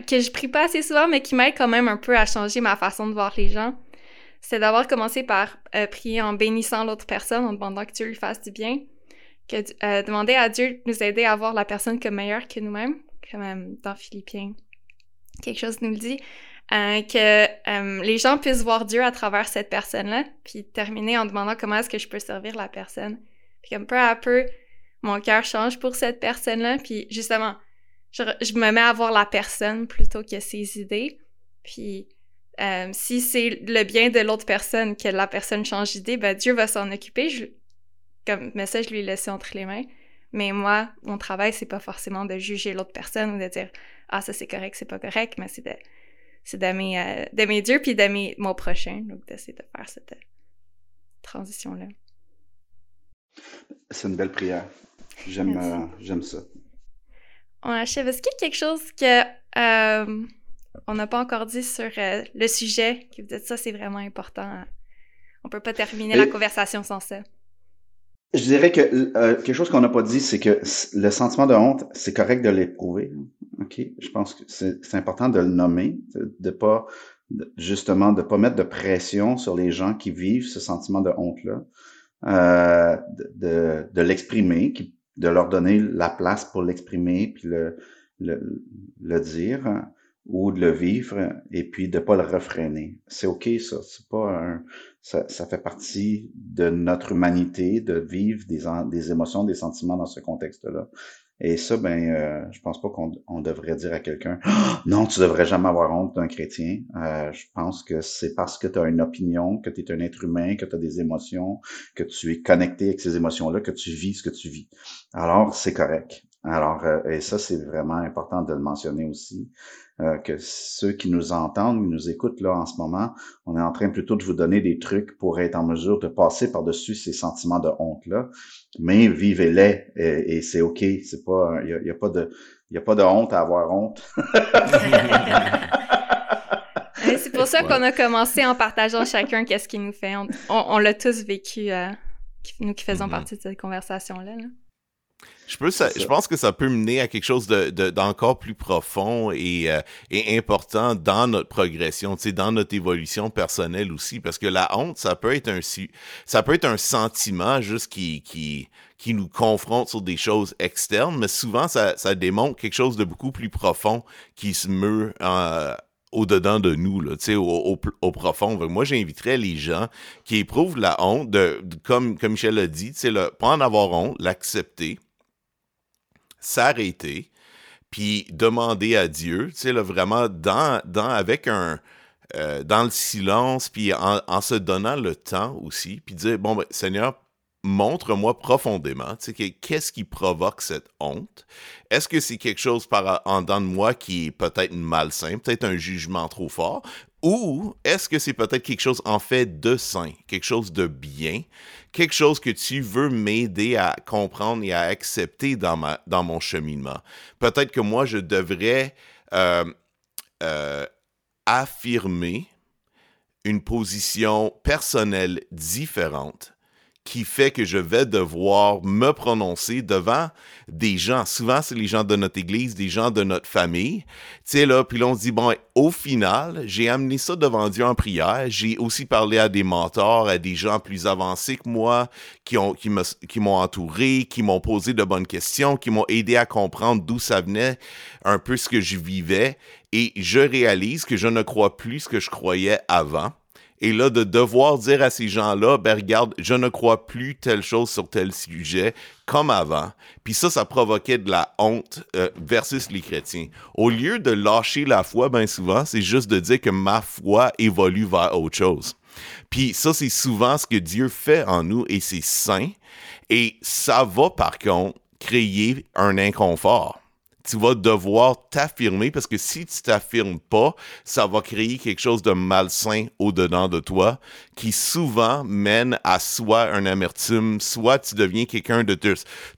que je prie pas assez souvent, mais qui m'aide quand même un peu à changer ma façon de voir les gens. C'est d'avoir commencé par prier en bénissant l'autre personne, en demandant que Dieu lui fasse du bien. Que, demander à Dieu de nous aider à voir la personne comme meilleure que nous-mêmes, comme dans Philippiens quelque chose nous le dit, euh, que euh, les gens puissent voir Dieu à travers cette personne-là, puis terminer en demandant comment est-ce que je peux servir la personne. Puis comme peu à peu, mon cœur change pour cette personne-là, puis justement, je, me mets à voir la personne plutôt que ses idées. Puis euh, si c'est le bien de l'autre personne que la personne change d'idée, ben Dieu va s'en occuper. Je, comme, mais ça, je lui laisse entre les mains. Mais moi, mon travail, c'est pas forcément de juger l'autre personne ou de dire ah, ça c'est correct, c'est pas correct, mais c'est de, c'est d'aimer, euh, Dieu puis d'aimer mon prochain. Donc, d'essayer de faire cette euh, transition-là. C'est une belle prière. J'aime, euh, j'aime ça. On achève. Est-ce qu'il y a quelque chose que on n'a pas encore dit sur le sujet, que vous dites ça, c'est vraiment important. On peut pas terminer la conversation sans ça. Je dirais que euh, quelque chose qu'on n'a pas dit, c'est que le sentiment de honte, c'est correct de l'éprouver. Ok, je pense que c'est important de le nommer, de, de pas justement de pas mettre de pression sur les gens qui vivent ce sentiment de honte là, euh, de, de, l'exprimer, de leur donner la place pour l'exprimer puis le, le, le dire ou de le vivre et puis de pas le refréner. C'est ok ça, c'est pas un, ça, ça, fait partie de notre humanité de vivre des, des émotions, des sentiments dans ce contexte-là. Et ça, ben, euh, je pense pas qu'on on devrait dire à quelqu'un non, tu devrais jamais avoir honte d'un chrétien. Euh, je pense que c'est parce que tu as une opinion, que tu es un être humain, que tu as des émotions, que tu es connecté avec ces émotions-là, que tu vis ce que tu vis. Alors, c'est correct. Alors, euh, et ça, c'est vraiment important de le mentionner aussi. Euh, que ceux qui nous entendent, qui nous écoutent là en ce moment, on est en train plutôt de vous donner des trucs pour être en mesure de passer par-dessus ces sentiments de honte-là. Mais vivez-les et, c'est OK. C'est pas, il y a, pas de, il y a pas de honte à avoir honte. c'est pour ça qu'on a commencé en partageant chacun qu'est-ce qui nous fait. On, l'a tous vécu, euh, nous qui faisons mm-hmm. partie de cette conversation-là. là je, peux, je pense que ça peut mener à quelque chose d'encore de, plus profond et, euh, et, important dans notre progression, dans notre évolution personnelle aussi, parce que la honte, ça peut être un, ça peut être un sentiment juste qui, qui, qui nous confronte sur des choses externes, mais souvent ça, ça démontre quelque chose de beaucoup plus profond qui se meut euh, au-dedans de nous, là, au, au, au, profond. Moi, j'inviterais les gens qui éprouvent la honte, de, comme, comme Michel l'a dit, le, pas en avoir honte, l'accepter, s'arrêter, puis demander à Dieu, tu sais, là, vraiment dans, avec un, euh, dans le silence, puis en, en, se donnant le temps aussi, puis dire, bon, ben, Seigneur, montre-moi profondément, tu sais, qu'est-ce qui provoque cette honte? Est-ce que c'est quelque chose par, en dedans de moi qui est peut-être malsain, peut-être un jugement trop fort? Ou est-ce que c'est peut-être quelque chose en fait de sain, quelque chose de bien, quelque chose que tu veux m'aider à comprendre et à accepter dans, mon cheminement? Peut-être que moi, je devrais euh, euh, affirmer une position personnelle différente qui fait que je vais devoir me prononcer devant des gens. Souvent, c'est les gens de notre église, des gens de notre famille. Tu sais, là, puis là, on se dit, bon, au final, j'ai amené ça devant Dieu en prière. J'ai aussi parlé à des mentors, à des gens plus avancés que moi, qui qui m'ont entouré, qui m'ont posé de bonnes questions, qui m'ont aidé à comprendre d'où ça venait, un peu ce que je vivais. Et je réalise que je ne crois plus ce que je croyais avant et là, de devoir dire à ces gens-là, ben regarde, je ne crois plus telle chose sur tel sujet comme avant. Puis ça, ça provoquait de la honte euh, versus les chrétiens. Au lieu de lâcher la foi, ben souvent, c'est juste de dire que ma foi évolue vers autre chose. Puis ça, c'est souvent ce que Dieu fait en nous et c'est sain. Et ça va, par contre, créer un inconfort tu vas devoir t'affirmer parce que si tu t'affirmes pas, ça va créer quelque chose de malsain au-dedans de toi qui souvent mène à soit un amertume, soit tu deviens quelqu'un de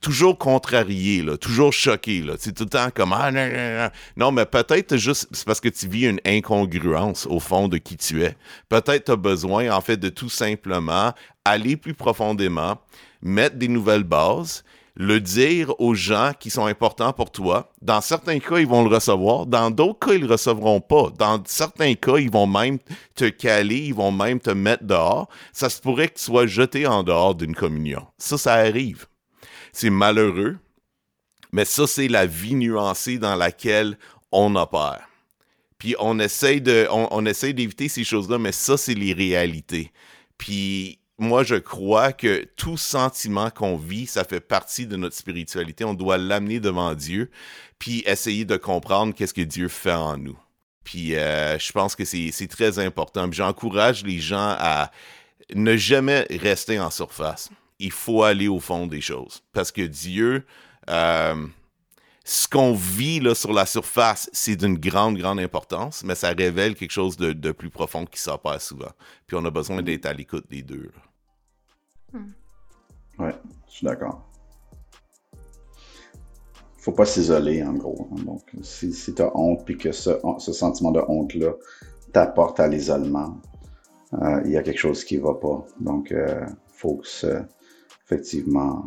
toujours contrarié, toujours choqué. C'est tout le temps comme ah, non. non mais peut-être juste c'est parce que tu vis une incongruence au fond de qui tu es. Peut-être tu as besoin en fait de tout simplement aller plus profondément, mettre des nouvelles bases le dire aux gens qui sont importants pour toi. Dans certains cas, ils vont le recevoir. Dans d'autres cas, ils le recevront pas. Dans certains cas, ils vont même te caler, ils vont même te mettre dehors. Ça se pourrait que tu sois jeté en dehors d'une communion. Ça, ça arrive. C'est malheureux, mais ça, c'est la vie nuancée dans laquelle on opère. Puis on essaye de, on, on essaye d'éviter ces choses-là, mais ça, c'est les réalités. Puis moi, je crois que tout sentiment qu'on vit, ça fait partie de notre spiritualité. On doit l'amener devant Dieu, puis essayer de comprendre qu'est-ce que Dieu fait en nous. Puis euh, je pense que c'est très important. J'encourage les gens à ne jamais rester en surface. Il faut aller au fond des choses. Parce que Dieu, euh, ce qu'on vit là, sur la surface, c'est d'une grande, grande importance, mais ça révèle quelque chose de, de plus profond qui s'opère souvent. Puis on a besoin d'être à l'écoute des deux. Hmm. Ouais, je suis d'accord. Faut pas s'isoler, en gros. Donc, si, si tu as honte, puis que ce, ce sentiment de honte-là t'apporte à l'isolement, euh, il y a quelque chose qui va pas. Donc, euh, faut que, effectivement,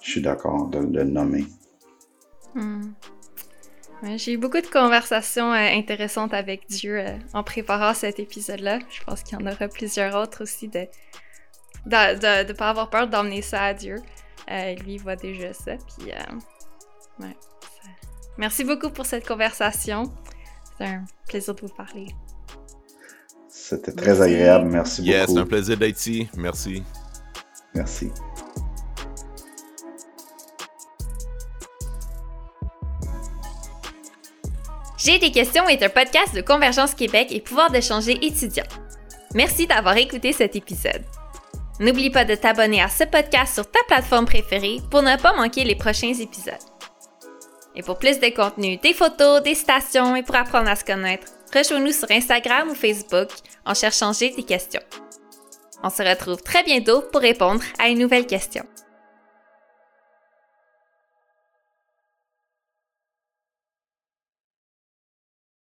je suis d'accord de, le nommer. Hmm. J'ai eu beaucoup de conversations euh, intéressantes avec Dieu en préparant cet épisode-là. Je pense qu'il y en aura plusieurs autres aussi de, de ne pas avoir peur d'emmener ça à Dieu. Euh, lui, il voit déjà ça. Puis, euh, ouais, Merci beaucoup pour cette conversation. C'est un plaisir de vous parler. C'était très agréable. Merci beaucoup. Yes, c'est un plaisir d'être ici. Merci. Merci. J'ai des questions est un podcast de Convergence Québec et pouvoir d'échanger étudiants. Merci d'avoir écouté cet épisode. N'oublie pas de t'abonner à ce podcast sur ta plateforme préférée pour ne pas manquer les prochains épisodes. Et pour plus de contenu, des photos, des stations et pour apprendre à se connaître, rejoins-nous sur Instagram ou Facebook en cherchant J'ai des questions. On se retrouve très bientôt pour répondre à une nouvelle question.